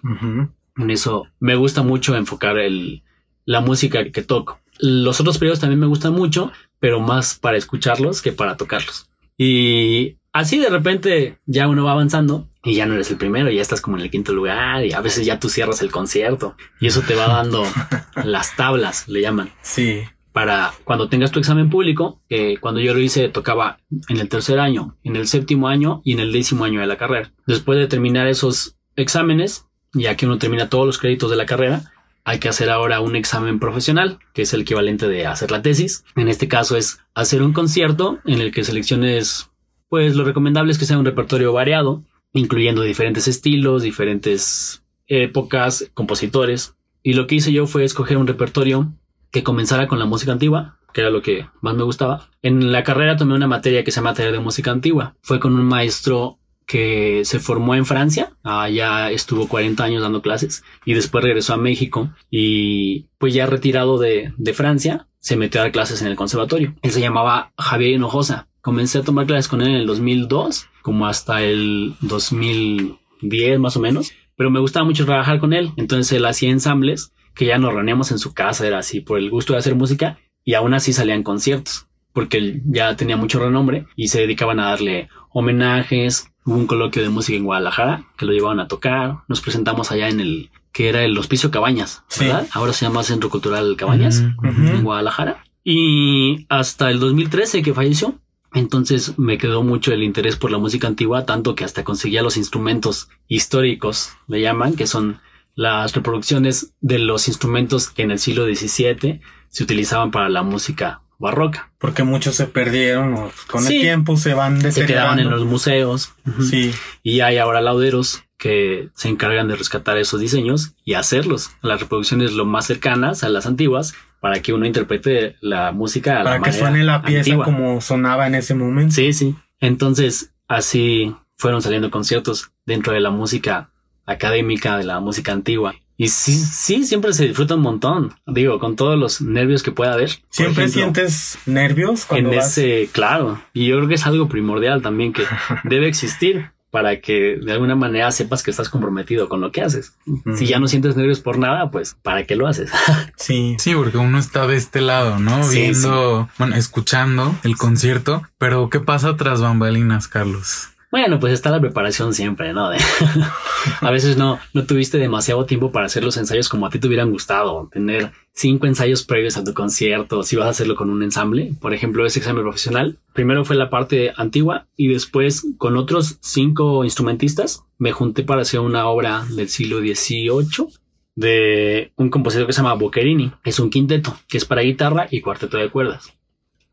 En eso me gusta mucho enfocar el, la música que toco. Los otros periodos también me gustan mucho, pero más para escucharlos que para tocarlos. Y así de repente ya uno va avanzando y ya no eres el primero, ya estás como en el quinto lugar y a veces ya tú cierras el concierto y eso te va dando las tablas, le llaman. Sí para cuando tengas tu examen público, eh, cuando yo lo hice tocaba en el tercer año, en el séptimo año y en el décimo año de la carrera. Después de terminar esos exámenes, ya que uno termina todos los créditos de la carrera, hay que hacer ahora un examen profesional, que es el equivalente de hacer la tesis. En este caso es hacer un concierto en el que selecciones, pues lo recomendable es que sea un repertorio variado, incluyendo diferentes estilos, diferentes épocas, compositores. Y lo que hice yo fue escoger un repertorio que comenzara con la música antigua, que era lo que más me gustaba. En la carrera tomé una materia que se llama Taller de Música Antigua. Fue con un maestro que se formó en Francia, allá estuvo 40 años dando clases y después regresó a México y pues ya retirado de, de Francia, se metió a dar clases en el conservatorio. Él se llamaba Javier Hinojosa. Comencé a tomar clases con él en el 2002, como hasta el 2010 más o menos, pero me gustaba mucho trabajar con él, entonces él hacía ensambles que ya nos reuníamos en su casa, era así por el gusto de hacer música y aún así salían conciertos porque él ya tenía mucho renombre y se dedicaban a darle homenajes. Hubo un coloquio de música en Guadalajara que lo llevaban a tocar. Nos presentamos allá en el que era el Hospicio Cabañas, ¿verdad? Ahora se llama Centro Cultural Cabañas en Guadalajara. Y hasta el 2013 que falleció. Entonces me quedó mucho el interés por la música antigua, tanto que hasta conseguía los instrumentos históricos, le llaman, que son las reproducciones de los instrumentos que en el siglo XVII se utilizaban para la música barroca. Porque muchos se perdieron o con el tiempo se van. Se quedaban en los museos. Sí. Y hay ahora lauderos que se encargan de rescatar esos diseños y hacerlos. Las reproducciones lo más cercanas a las antiguas para que uno interprete la música a para que suene la pieza como sonaba en ese momento. Sí, sí. Entonces, así fueron saliendo conciertos dentro de la música académica, de la música antigua. Y sí, sí, siempre se disfruta un montón. Digo, con todos los nervios que pueda haber. ¿Siempre sientes nervios cuando En ese, claro. Y yo creo que es algo primordial también que debe existir para que de alguna manera sepas que estás comprometido con lo que haces. Si ya no sientes nervios por nada, pues ¿para qué lo haces? sí. Sí, porque uno está de este lado, ¿no? Viendo, bueno, escuchando el concierto, pero ¿qué pasa tras bambalinas, Carlos? Bueno, pues está la preparación siempre, ¿no? a veces no, no tuviste demasiado tiempo para hacer los ensayos como a ti te hubieran gustado. Tener cinco ensayos previos a tu concierto, si vas a hacerlo con un ensamble. Por ejemplo, ese examen profesional. Primero fue la parte antigua y después con otros cinco instrumentistas me junté para hacer una obra del siglo XVIII de un compositor que se llama Boccherini. Es un quinteto que es para guitarra y cuarteto de cuerdas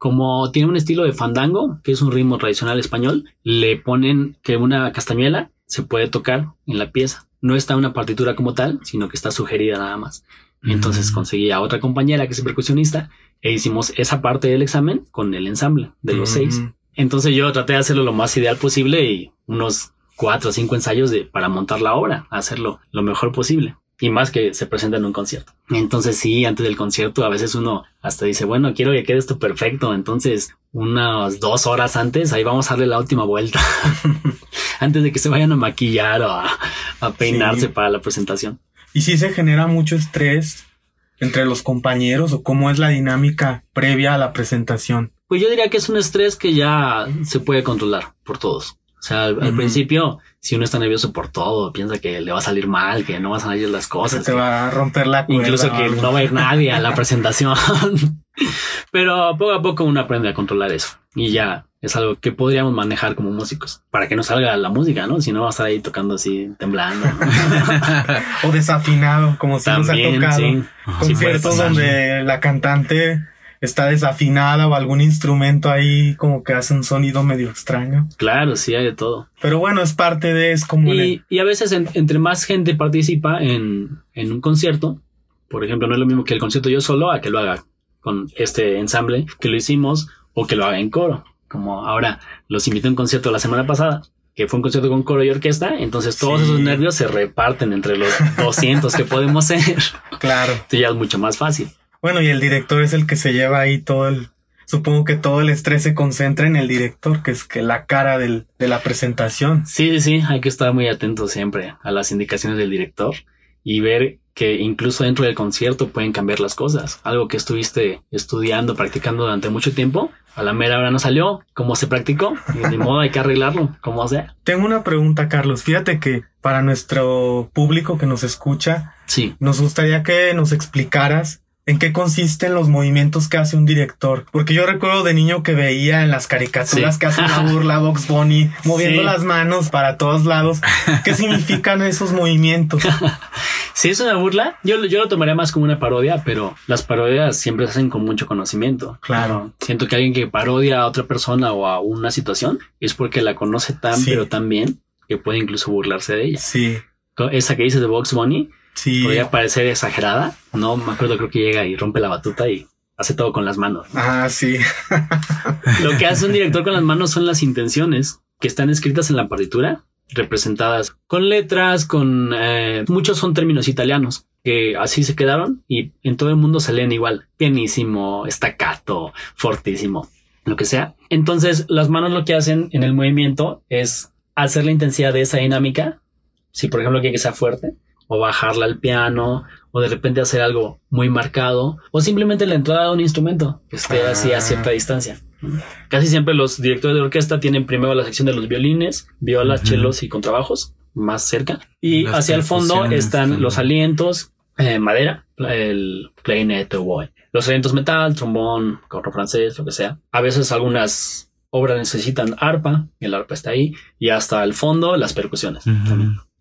como tiene un estilo de fandango, que es un ritmo tradicional español, le ponen que una castañuela se puede tocar en la pieza. No está una partitura como tal, sino que está sugerida nada más. Entonces mm. conseguí a otra compañera que es percusionista e hicimos esa parte del examen con el ensamble de los seis. Mm. Entonces yo traté de hacerlo lo más ideal posible y unos cuatro o cinco ensayos de, para montar la obra, hacerlo lo mejor posible y más que se presenta en un concierto. Entonces sí, antes del concierto a veces uno hasta dice, bueno, quiero que quede esto perfecto. Entonces unas dos horas antes, ahí vamos a darle la última vuelta. antes de que se vayan a maquillar o a, peinarse para la presentación. Y si se genera mucho estrés entre los compañeros o cómo es la dinámica previa a la presentación. Pues yo diría que es un estrés que ya se puede controlar por todos. O sea, al, principio, si uno está nervioso por todo, piensa que le va a salir mal, que no van a salir las cosas. Que te va a romper la cuerda Incluso que no va a ir nadie a la presentación. Pero poco a poco uno aprende a controlar eso. Y ya es algo que podríamos manejar como músicos para que no salga la música, ¿no? Si no va a estar ahí tocando así, temblando. o desafinado, como si nos ha tocado. Sí. Conciertos donde la cantante está desafinada o algún instrumento ahí como que hace un sonido medio extraño. Claro, sí, hay de todo. Pero bueno, es parte de, es como... Y, y a veces entre más gente participa en, en un concierto, por ejemplo, no es lo mismo que el concierto yo solo a que lo haga con este ensamble, que lo hicimos, o que lo haga en coro. Como ahora los invité a un concierto la semana pasada, que fue un concierto con coro y orquesta, entonces todos esos nervios se reparten entre los 200 que podemos ser. Claro. Entonces ya es mucho más fácil. Bueno, y el director es el que se lleva ahí todo el, supongo que todo el estrés se concentra en el director, que es que la cara del, de la presentación. Sí, sí, hay que estar muy atentos siempre a las indicaciones del director y ver que incluso dentro del concierto pueden cambiar las cosas. Algo que estuviste estudiando, practicando durante mucho tiempo, a la mera hora no salió, como se practicó, y de modo hay que arreglarlo, como sea. Tengo una pregunta, Carlos. Fíjate que para nuestro público que nos escucha, sí. nos gustaría que nos explicaras en qué consisten los movimientos que hace un director. Porque yo recuerdo de niño que veía en las caricaturas que hace una burla Box Bunny moviendo las manos para todos lados. ¿Qué significan esos movimientos? Si es una burla, yo, yo lo tomaría más como una parodia, pero las parodias siempre se hacen con mucho conocimiento. Claro. Siento que alguien que parodia a otra persona o a una situación es porque la conoce tan, pero tan bien que puede incluso burlarse de ella. Sí. Esa que dices de Box Bunny, Sí. Podría parecer exagerada. No me acuerdo, creo que llega y rompe la batuta y hace todo con las manos. Ah, sí. Lo que hace un director con las manos son las intenciones que están escritas en la partitura, representadas con letras, con eh, muchos son términos italianos que así se quedaron y en todo el mundo salían igual, pianísimo, staccato, fortísimo, lo que sea. Entonces las manos lo que hacen en el movimiento es hacer la intensidad de esa dinámica, si por ejemplo quiere que sea fuerte, o bajarla al piano, o de repente hacer algo muy marcado, o simplemente la entrada de un instrumento que esté así a cierta ah. distancia. Casi siempre los directores de orquesta tienen primero la sección de los violines, violas, chelos y contrabajos más cerca. Y hacia el fondo están los alientos, eh, madera, el clarinet o Los alientos metal, trombón, corro francés, lo que sea. A veces algunas obras necesitan arpa, el arpa está ahí, y hasta el fondo las percusiones.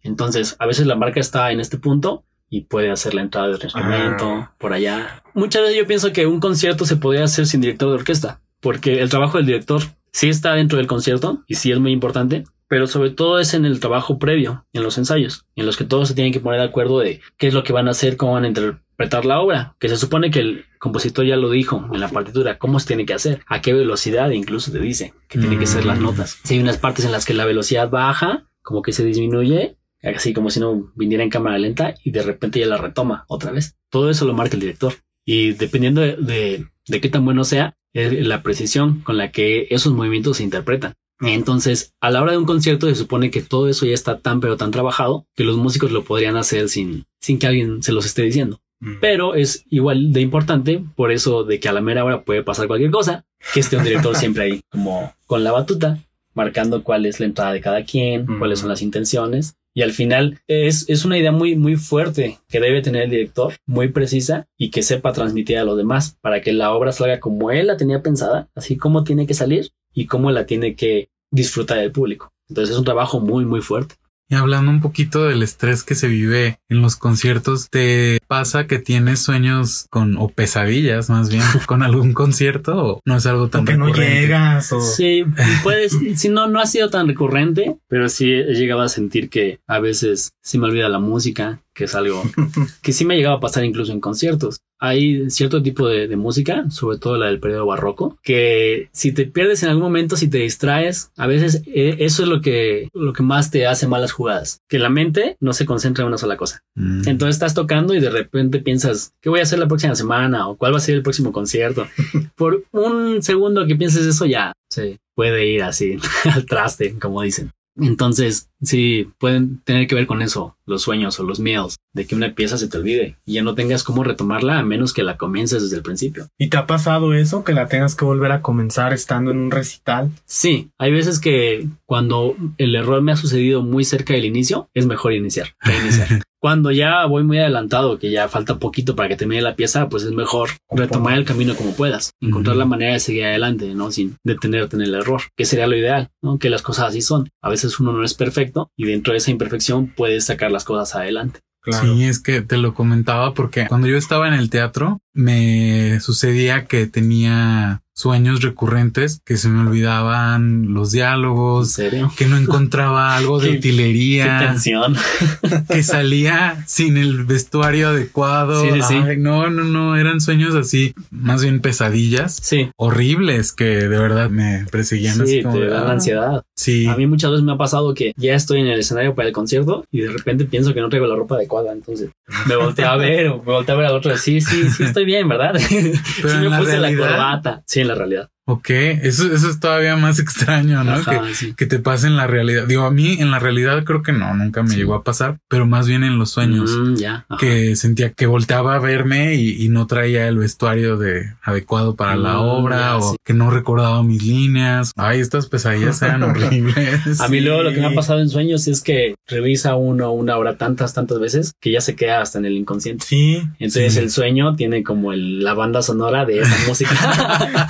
Entonces, a veces la marca está en este punto y puede hacer la entrada del instrumento ah. por allá. Muchas veces yo pienso que un concierto se podría hacer sin director de orquesta, porque el trabajo del director sí está dentro del concierto y sí es muy importante, pero sobre todo es en el trabajo previo, en los ensayos, en los que todos se tienen que poner de acuerdo de qué es lo que van a hacer, cómo van a interpretar la obra, que se supone que el compositor ya lo dijo en la partitura, cómo se tiene que hacer, a qué velocidad incluso te dice que tienen que ser las mm. notas. Si hay unas partes en las que la velocidad baja, como que se disminuye, así como si no viniera en cámara lenta y de repente ya la retoma otra vez. Todo eso lo marca el director. Y dependiendo de, qué tan bueno sea, es la precisión con la que esos movimientos se interpretan. Entonces, a la hora de un concierto se supone que todo eso ya está tan pero tan trabajado que los músicos lo podrían hacer sin, sin que alguien se los esté diciendo. Mm. Pero es igual de importante, por eso de que a la mera hora puede pasar cualquier cosa, que esté un director siempre ahí, como con la batuta, marcando cuál es la entrada de cada quien, cuáles son las intenciones y al final es, es una idea muy, muy fuerte que debe tener el director, muy precisa y que sepa transmitir a los demás para que la obra salga como él la tenía pensada, así como tiene que salir y cómo la tiene que disfrutar el público. Entonces es un trabajo muy, muy fuerte. Y hablando un poquito del estrés que se vive en los conciertos, ¿te pasa que tienes sueños con o pesadillas más bien con algún concierto o no es algo tan que no llegas o sí puedes si no no ha sido tan recurrente pero sí he llegado a sentir que a veces se me olvida la música que es algo que sí me ha llegado a pasar incluso en conciertos hay cierto tipo de, música, sobre todo la del periodo barroco, que si te pierdes en algún momento, si te distraes, a veces eh, eso es lo que, lo que más te hace malas jugadas, que la mente no se concentra en una sola cosa. Mm. Entonces estás tocando y de repente piensas, ¿qué voy a hacer la próxima semana? ¿O cuál va a ser el próximo concierto? Por un segundo que pienses eso ya se puede ir así al traste, como dicen. Entonces, sí, pueden tener que ver con eso, los sueños o los miedos, de que una pieza se te olvide y ya no tengas cómo retomarla a menos que la comiences desde el principio. ¿Y te ha pasado eso, que la tengas que volver a comenzar estando en un recital? Sí, hay veces que cuando el error me ha sucedido muy cerca del inicio, es mejor iniciar. Cuando ya voy muy adelantado, que ya falta poquito para que termine la pieza, pues es mejor retomar el camino como puedas, encontrar la manera de seguir adelante, ¿no? Sin detenerte en el error, que sería lo ideal, ¿no? Que las cosas así son. A veces uno no es perfecto y dentro de esa imperfección puedes sacar las cosas adelante. Sí, es que te lo comentaba porque cuando yo estaba en el teatro me sucedía que tenía sueños recurrentes que se me olvidaban los diálogos, que no encontraba algo de utilería, que salía sin el vestuario adecuado. no, no, no, eran sueños así, más bien pesadillas, horribles que de verdad me perseguían. Sí, te dan ah". ansiedad. Sí. A mí muchas veces me ha pasado que ya estoy en el escenario para el concierto y de repente pienso que no traigo la ropa adecuada, entonces me volteé a ver o me volteé a ver al otro, sí, sí, sí, estoy bien, ¿verdad? Pero sí me puse la corbata. Sí, en la realidad. Ok, eso, eso es todavía más extraño, ¿no? que, que, te pase en la realidad. Digo, a mí en la realidad creo que no, nunca me llegó a pasar, pero más bien en los sueños. Mm, ya. Que sentía que volteaba a verme y, no traía el vestuario de adecuado para la mm, obra o que no recordaba mis líneas. Ay, estas pesadillas eran horribles. A mí luego lo que me ha pasado en sueños es que revisa uno una obra tantas, tantas veces que ya se queda hasta en el inconsciente. Sí. Entonces el sueño tiene como el, la banda sonora de esa música.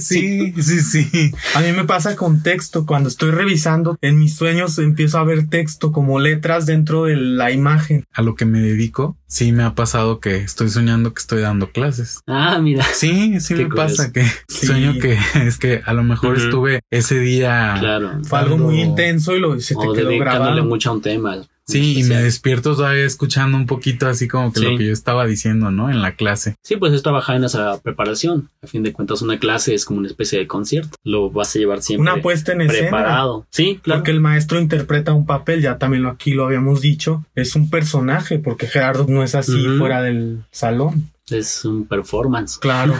sí. Sí, sí, sí. A mí me pasa con texto. Cuando estoy revisando en mis sueños empiezo a ver texto como letras dentro de la imagen. A lo que me dedico, sí me ha pasado que estoy soñando que estoy dando clases. Ah, mira. Sí, sí me pasa que sueño que es que a lo mejor estuve ese día. Claro. Fue algo muy intenso y lo se te quedó grabado. mucho a un tema Sí, y me despierto todavía escuchando un poquito así como que lo que yo estaba diciendo, ¿no? En la clase. Sí, pues es trabajar en esa preparación. A fin de cuentas, una clase es como una especie de concierto. Lo vas a llevar siempre. Una puesta en escena. Preparado. Sí, claro. Porque el maestro interpreta un papel, ya también lo aquí lo habíamos dicho. Es un personaje, porque Gerardo no es así fuera del salón. Es un performance. Claro.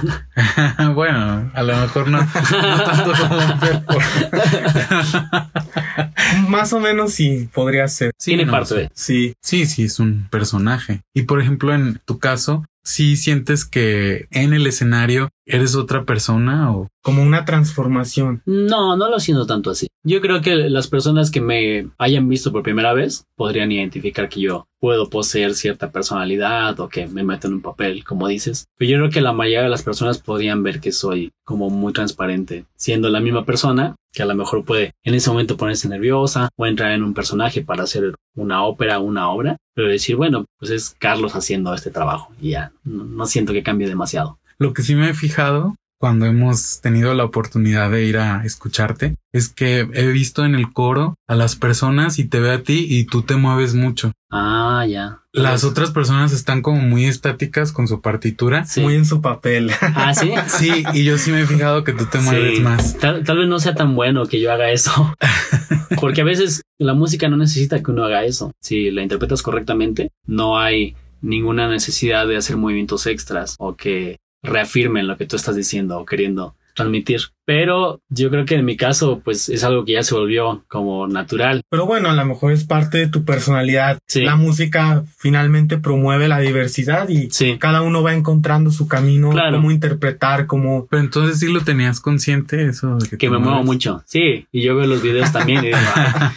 bueno, a lo mejor no, tanto como un performance. Más o menos sí, podría ser. Tiene parte Sí. Sí, sí, es un personaje. Y por ejemplo, en tu caso, si sientes que en el escenario eres otra persona o como una transformación. No, no lo siento tanto así. Yo creo que las personas que me hayan visto por primera vez podrían identificar que yo puedo poseer cierta personalidad o que me meto en un papel, como dices. Pero yo creo que la mayoría de las personas podrían ver que soy como muy transparente, siendo la misma persona que a lo mejor puede en ese momento ponerse nerviosa o entrar en un personaje para hacer una ópera, una obra, pero decir, bueno, pues es Carlos haciendo este trabajo y ya no, siento que cambie demasiado. Lo que sí me he fijado cuando hemos tenido la oportunidad de ir a escucharte es que he visto en el coro a las personas y te ve a ti y tú te mueves mucho. Ah, ya. Las otras personas están como muy estáticas con su partitura. Muy en su papel. Ah, sí. Sí, y yo sí me he fijado que tú te mueves más. Tal, tal, vez no sea tan bueno que yo haga eso. Porque a veces la música no necesita que uno haga eso. Si la interpretas correctamente, no hay ninguna necesidad de hacer movimientos extras o que reafirmen lo que tú estás diciendo o queriendo transmitir. Pero yo creo que en mi caso, pues es algo que ya se volvió como natural. Pero bueno, a lo mejor es parte de tu personalidad. La música finalmente promueve la diversidad y cada uno va encontrando su camino, cómo interpretar, cómo... Pero entonces sí lo tenías consciente eso. De que, me muevo mucho. Sí, y yo veo los videos también y digo,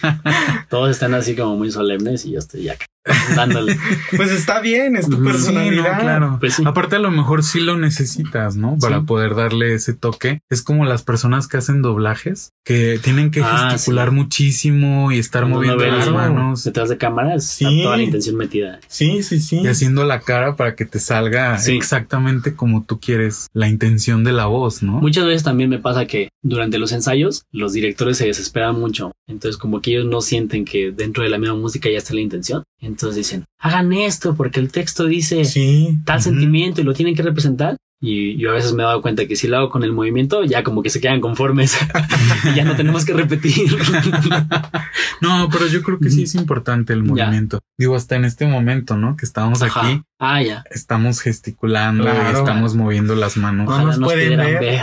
todos están así como muy solemnes y yo estoy acá dándole. pues está bien, es tu personalidad. claro. Pues Aparte a lo mejor sí lo necesitas, ¿no? Para poder darle ese toque. Es como las personas que hacen doblajes, que tienen que ah, gesticular muchísimo y estar moviendo las manos. Detrás de cámaras, sí. toda la intención metida. Sí, sí, sí. Y haciendo la cara para que te salga exactamente como tú quieres la intención de la voz, ¿no? Muchas veces también me pasa que durante los ensayos los directores se desesperan mucho. Entonces como que ellos no sienten que dentro de la misma música ya está la intención. Entonces dicen, hagan esto porque el texto dice tal sentimiento y lo tienen que representar. Y yo a veces me he dado cuenta que si lo hago con el movimiento, ya como que se quedan conformes y ya no tenemos que repetir. no, pero yo creo que sí es importante el movimiento. Digo, hasta en este momento, ¿no? Que estamos aquí. Ah, ya. Estamos gesticulando y estamos moviendo las manos. No nos, pueden ver.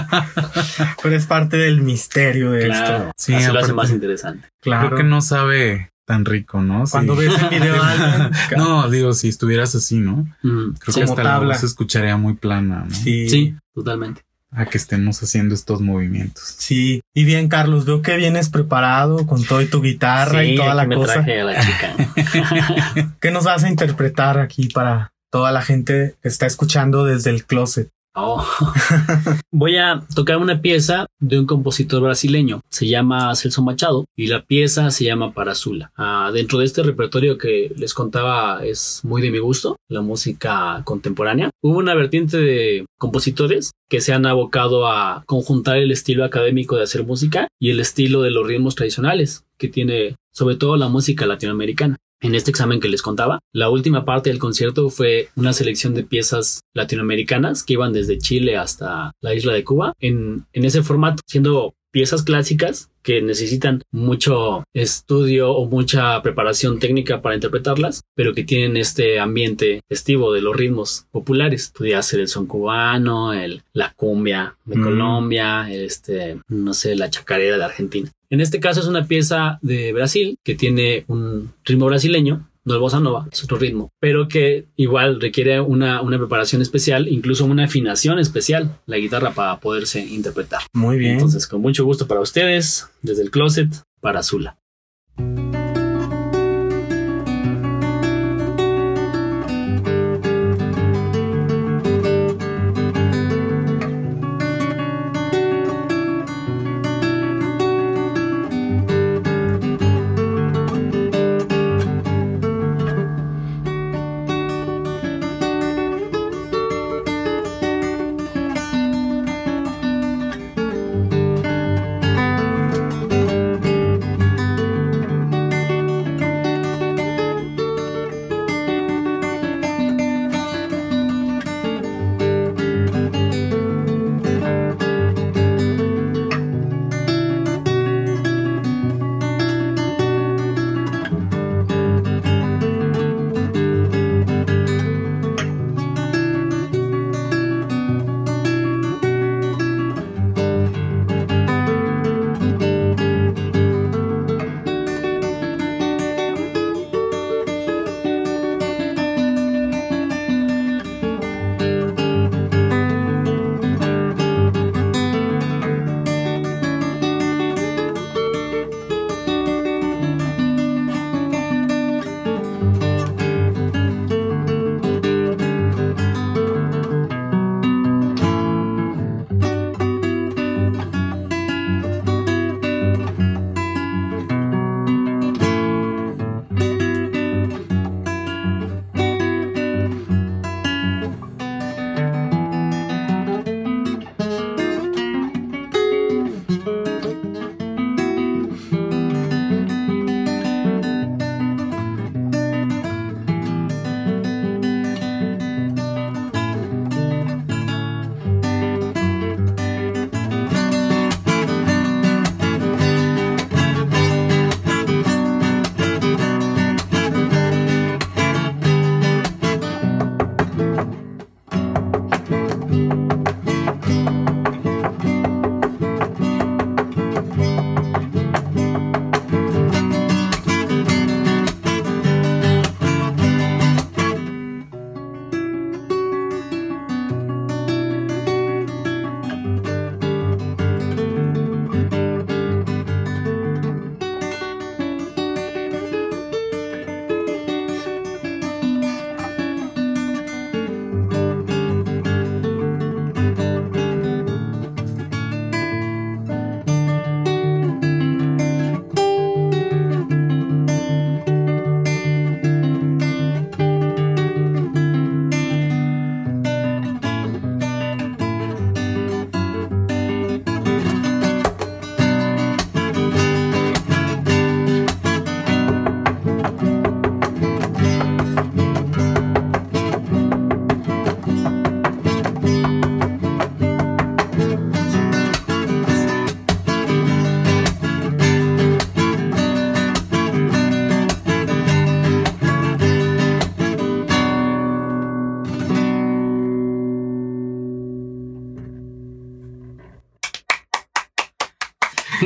pero es parte del misterio de esto. Sí, Así lo hace más interesante. Claro. Creo que no sabe tan rico, ¿no? Cuando ves el video No, digo, si estuvieras así, ¿no? Mm, Creo que hasta la voz se escucharía muy plana, ¿no? Sí. sí, totalmente. A que estemos haciendo estos movimientos. Sí. Y bien, Carlos, veo que vienes preparado con todo y tu guitarra y toda la me cosa. Traje a la chica. ¿Qué nos vas a interpretar aquí para toda la gente que está escuchando desde el closet? Oh. Voy a tocar una pieza de un compositor brasileño. Se llama Celso Machado y la pieza se llama Parazula. Ah, dentro de este repertorio que les contaba es muy de mi gusto, la música contemporánea. Hubo una vertiente de compositores que se han abocado a conjuntar el estilo académico de hacer música y el estilo de los ritmos tradicionales que tiene sobre todo la música latinoamericana en este examen que les contaba. La última parte del concierto fue una selección de piezas latinoamericanas que iban desde Chile hasta la isla de Cuba en, en ese formato, siendo piezas clásicas que necesitan mucho estudio o mucha preparación técnica para interpretarlas, pero que tienen este ambiente festivo de los ritmos populares. Podría ser el son cubano, el, la cumbia de mm. Colombia, este, no sé, la chacarera de Argentina. En este caso es una pieza de Brasil que tiene un ritmo brasileño, no el bossa nova, es otro ritmo, pero que igual requiere una, una, preparación especial, incluso una afinación especial, la guitarra para poderse interpretar. Muy bien. Entonces, con mucho gusto para ustedes, desde el closet para Zula.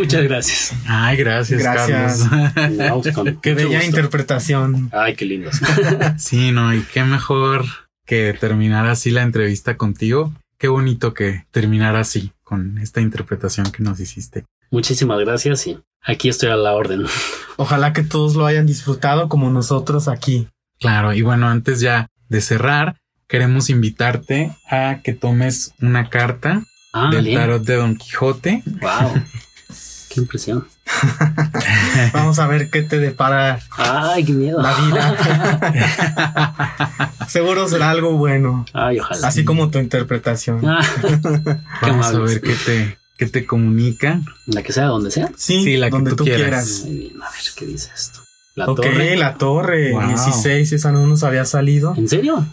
Muchas gracias. Ay, gracias, Gracias. Carlos. Vamos con Qué bella gusto. interpretación. Ay, qué lindos. sí, no, y qué mejor que terminar así la entrevista contigo. Qué bonito que terminar así con esta interpretación que nos hiciste. Muchísimas gracias y aquí estoy a la orden. Ojalá que todos lo hayan disfrutado como nosotros aquí. Claro, y bueno, antes ya de cerrar, queremos invitarte a que tomes una carta Ah, del bien. tarot de Don Quijote. Wow. Qué impresión. Vamos a ver qué te depara Ay, qué miedo. la vida. Seguro será algo bueno, Ay, ojalá. así como tu interpretación. Ah, Vamos a ver qué te, qué te comunica. La que sea, donde sea. Sí, Sí, la que donde tú tú, quieras. quieras. Muy bien, a ver qué dice esto. La ok, torre. la torre Wow. 16, esa no nos había salido. ¿En serio?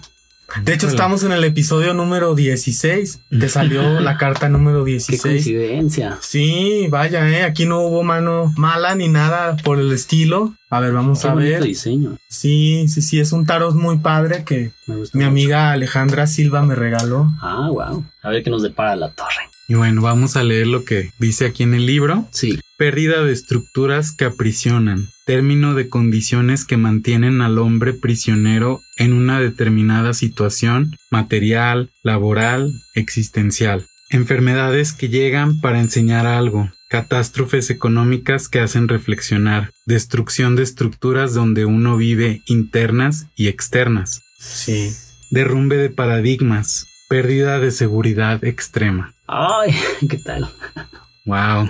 De hecho, estamos en el episodio número 16. Te salió la carta número Qué 16. coincidencia. Sí, vaya, eh. Aquí no hubo mano mala ni nada por el estilo. A ver, vamos Qué a ver. diseño. Sí, sí, sí, es un tarot muy padre que mi mucho. amiga Alejandra Silva me regaló. Ah, wow. A ver qué nos depara la torre. Y bueno, vamos a leer lo que dice aquí en el libro. Sí. Pérdida de estructuras que aprisionan. Término de condiciones que mantienen al hombre prisionero en una determinada situación material, laboral, existencial. Enfermedades que llegan para enseñar algo. Catástrofes económicas que hacen reflexionar. Destrucción de estructuras donde uno vive internas y externas. Sí. Derrumbe de paradigmas. Pérdida de seguridad extrema. Ay, ¿qué tal? Wow.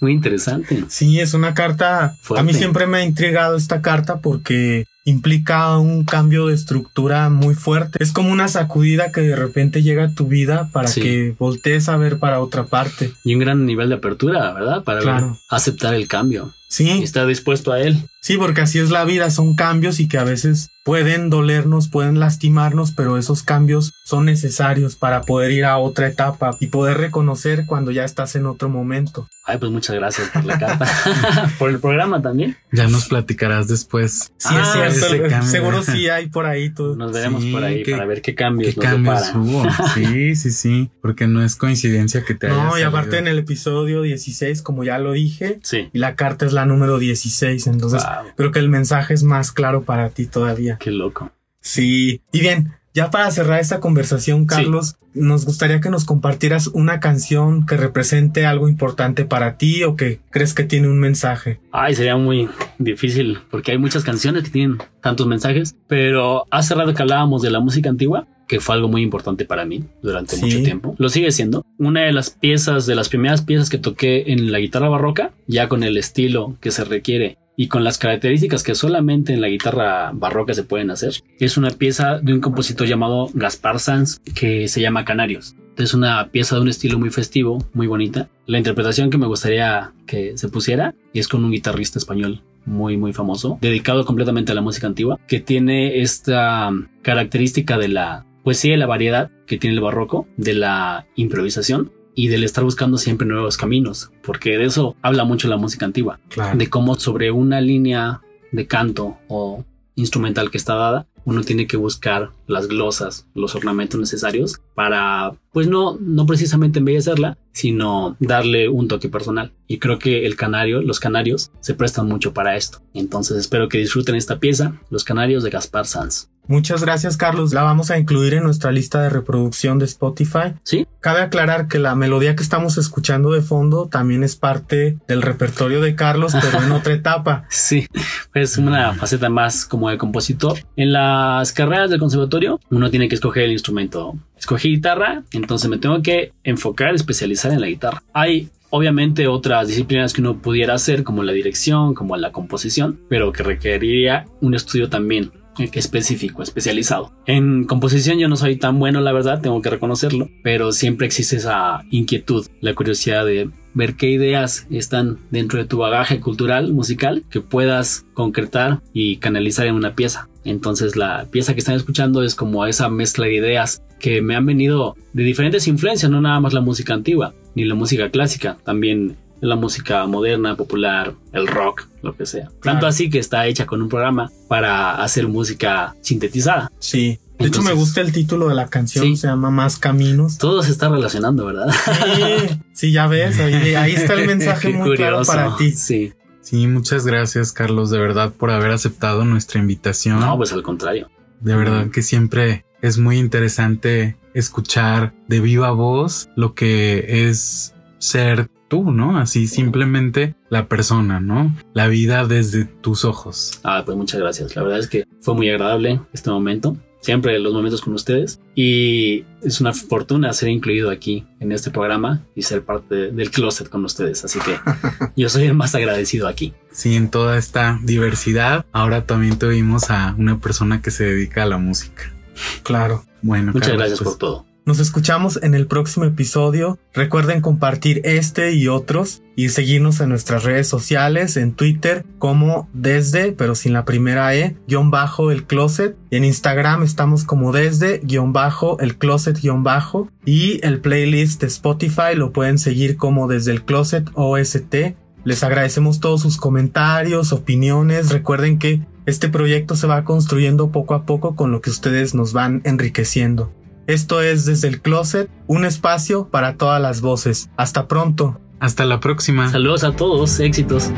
Muy interesante. Sí, es una carta. Fuerte. A mí siempre me ha intrigado esta carta porque implica un cambio de estructura muy fuerte. Es como una sacudida que de repente llega a tu vida para Sí. que voltees a ver para otra parte. Y un gran nivel de apertura, ¿verdad? Para Claro. aceptar el cambio. Y Sí, estar dispuesto a él. sí, porque así es la vida. Son cambios y que a veces pueden dolernos, pueden lastimarnos, pero esos cambios son necesarios para poder ir a otra etapa y poder reconocer cuando ya estás en otro momento. Ay, pues muchas gracias por la carta. por el programa también. Ya nos platicarás después. Sí, Ah, es ese cierto. cambio. Seguro sí hay por ahí todo. Nos veremos Sí, por ahí qué- para ver qué cambios ¿Qué nos cambios hubo? Sí, sí, sí. Porque no es coincidencia que te haya No, y aparte en el episodio 16, como ya lo dije, Sí. y la carta es la número 16, entonces Wow, creo que el mensaje es más claro para ti todavía. qué loco. Sí, y bien, ya para cerrar esta conversación, Carlos, nos gustaría que nos compartieras una canción que represente algo importante para ti o que crees que tiene un mensaje. Ay, sería muy difícil porque hay muchas canciones que tienen tantos mensajes, pero hace rato que hablábamos de la música antigua, que fue algo muy importante para mí durante Sí. mucho tiempo. Lo sigue siendo. Una de las piezas, de las primeras piezas que toqué en la guitarra barroca, ya con el estilo que se requiere y con las características que solamente en la guitarra barroca se pueden hacer, es una pieza de un compositor llamado Gaspar Sanz que se llama Canarios. Es una pieza de un estilo muy festivo, muy bonita. La interpretación que me gustaría que se pusiera es con un guitarrista español muy muy famoso, dedicado completamente a la música antigua, que tiene esta característica de la poesía y la variedad que tiene el barroco, de la improvisación y del estar buscando siempre nuevos caminos, porque de eso habla mucho la música antigua, Claro. de cómo sobre una línea de canto o instrumental que está dada, uno tiene que buscar las glosas, los ornamentos necesarios para, pues no, no precisamente embellecerla, sino darle un toque personal. Y creo que el canario, los canarios, se prestan mucho para esto. Entonces espero que disfruten esta pieza, Los Canarios de Gaspar Sanz. Muchas gracias, Carlos. La vamos a incluir en nuestra lista de reproducción de Spotify. ¿Sí? Cabe aclarar que la melodía que estamos escuchando de fondo también es parte del repertorio de Carlos, pero en otra etapa. Sí, es una faceta más como de compositor. En las carreras del conservatorio, uno tiene que escoger el instrumento. Escogí guitarra, entonces me tengo que enfocar, especializar en la guitarra. Hay obviamente otras disciplinas que uno pudiera hacer, como la dirección, como la composición, pero que requeriría un estudio también específico, especializado. En composición yo no soy tan bueno, la verdad, tengo que reconocerlo, pero siempre existe esa inquietud, la curiosidad de ver qué ideas están dentro de tu bagaje cultural, musical, que puedas concretar y canalizar en una pieza. Entonces la pieza que están escuchando es como esa mezcla de ideas que me han venido de diferentes influencias, no nada más la música antigua, ni la música clásica, también la música moderna, popular, el rock, lo que sea. Tanto así que está hecha con un programa para hacer música sintetizada. Sí. De hecho, me gusta el título de la canción, se llama Más Caminos. Todo se está relacionando, ¿verdad? Sí, sí ya ves, ahí, está el mensaje muy claro para ti. Sí. Sí, muchas gracias, Carlos, de verdad, por haber aceptado nuestra invitación. No, pues al contrario. De verdad que siempre es muy interesante escuchar de viva voz lo que es ser tú, ¿no? Así simplemente la persona, ¿no? La vida desde tus ojos. Ah, pues muchas gracias. La verdad es que fue muy agradable este momento siempre los momentos con ustedes y es una fortuna ser incluido aquí en este programa y ser parte del closet con ustedes. Así que yo soy el más agradecido aquí. Sí, en toda esta diversidad, ahora también tuvimos a una persona que se dedica a la música. Claro. Bueno, muchas gracias pues por todo. Nos escuchamos en el próximo episodio. Recuerden compartir este y otros y seguirnos en nuestras redes sociales, en Twitter como desde, pero sin la primera E, guion bajo el closet. En Instagram estamos como desde, guion bajo el closet, guion bajo. Y el playlist de Spotify lo pueden seguir como desde el closet OST. Les agradecemos todos sus comentarios, opiniones. Recuerden que este proyecto se va construyendo poco a poco con lo que ustedes nos van enriqueciendo. Esto es Desde el Closet, un espacio para todas las voces. Hasta pronto. Hasta la próxima. Saludos a todos, éxitos.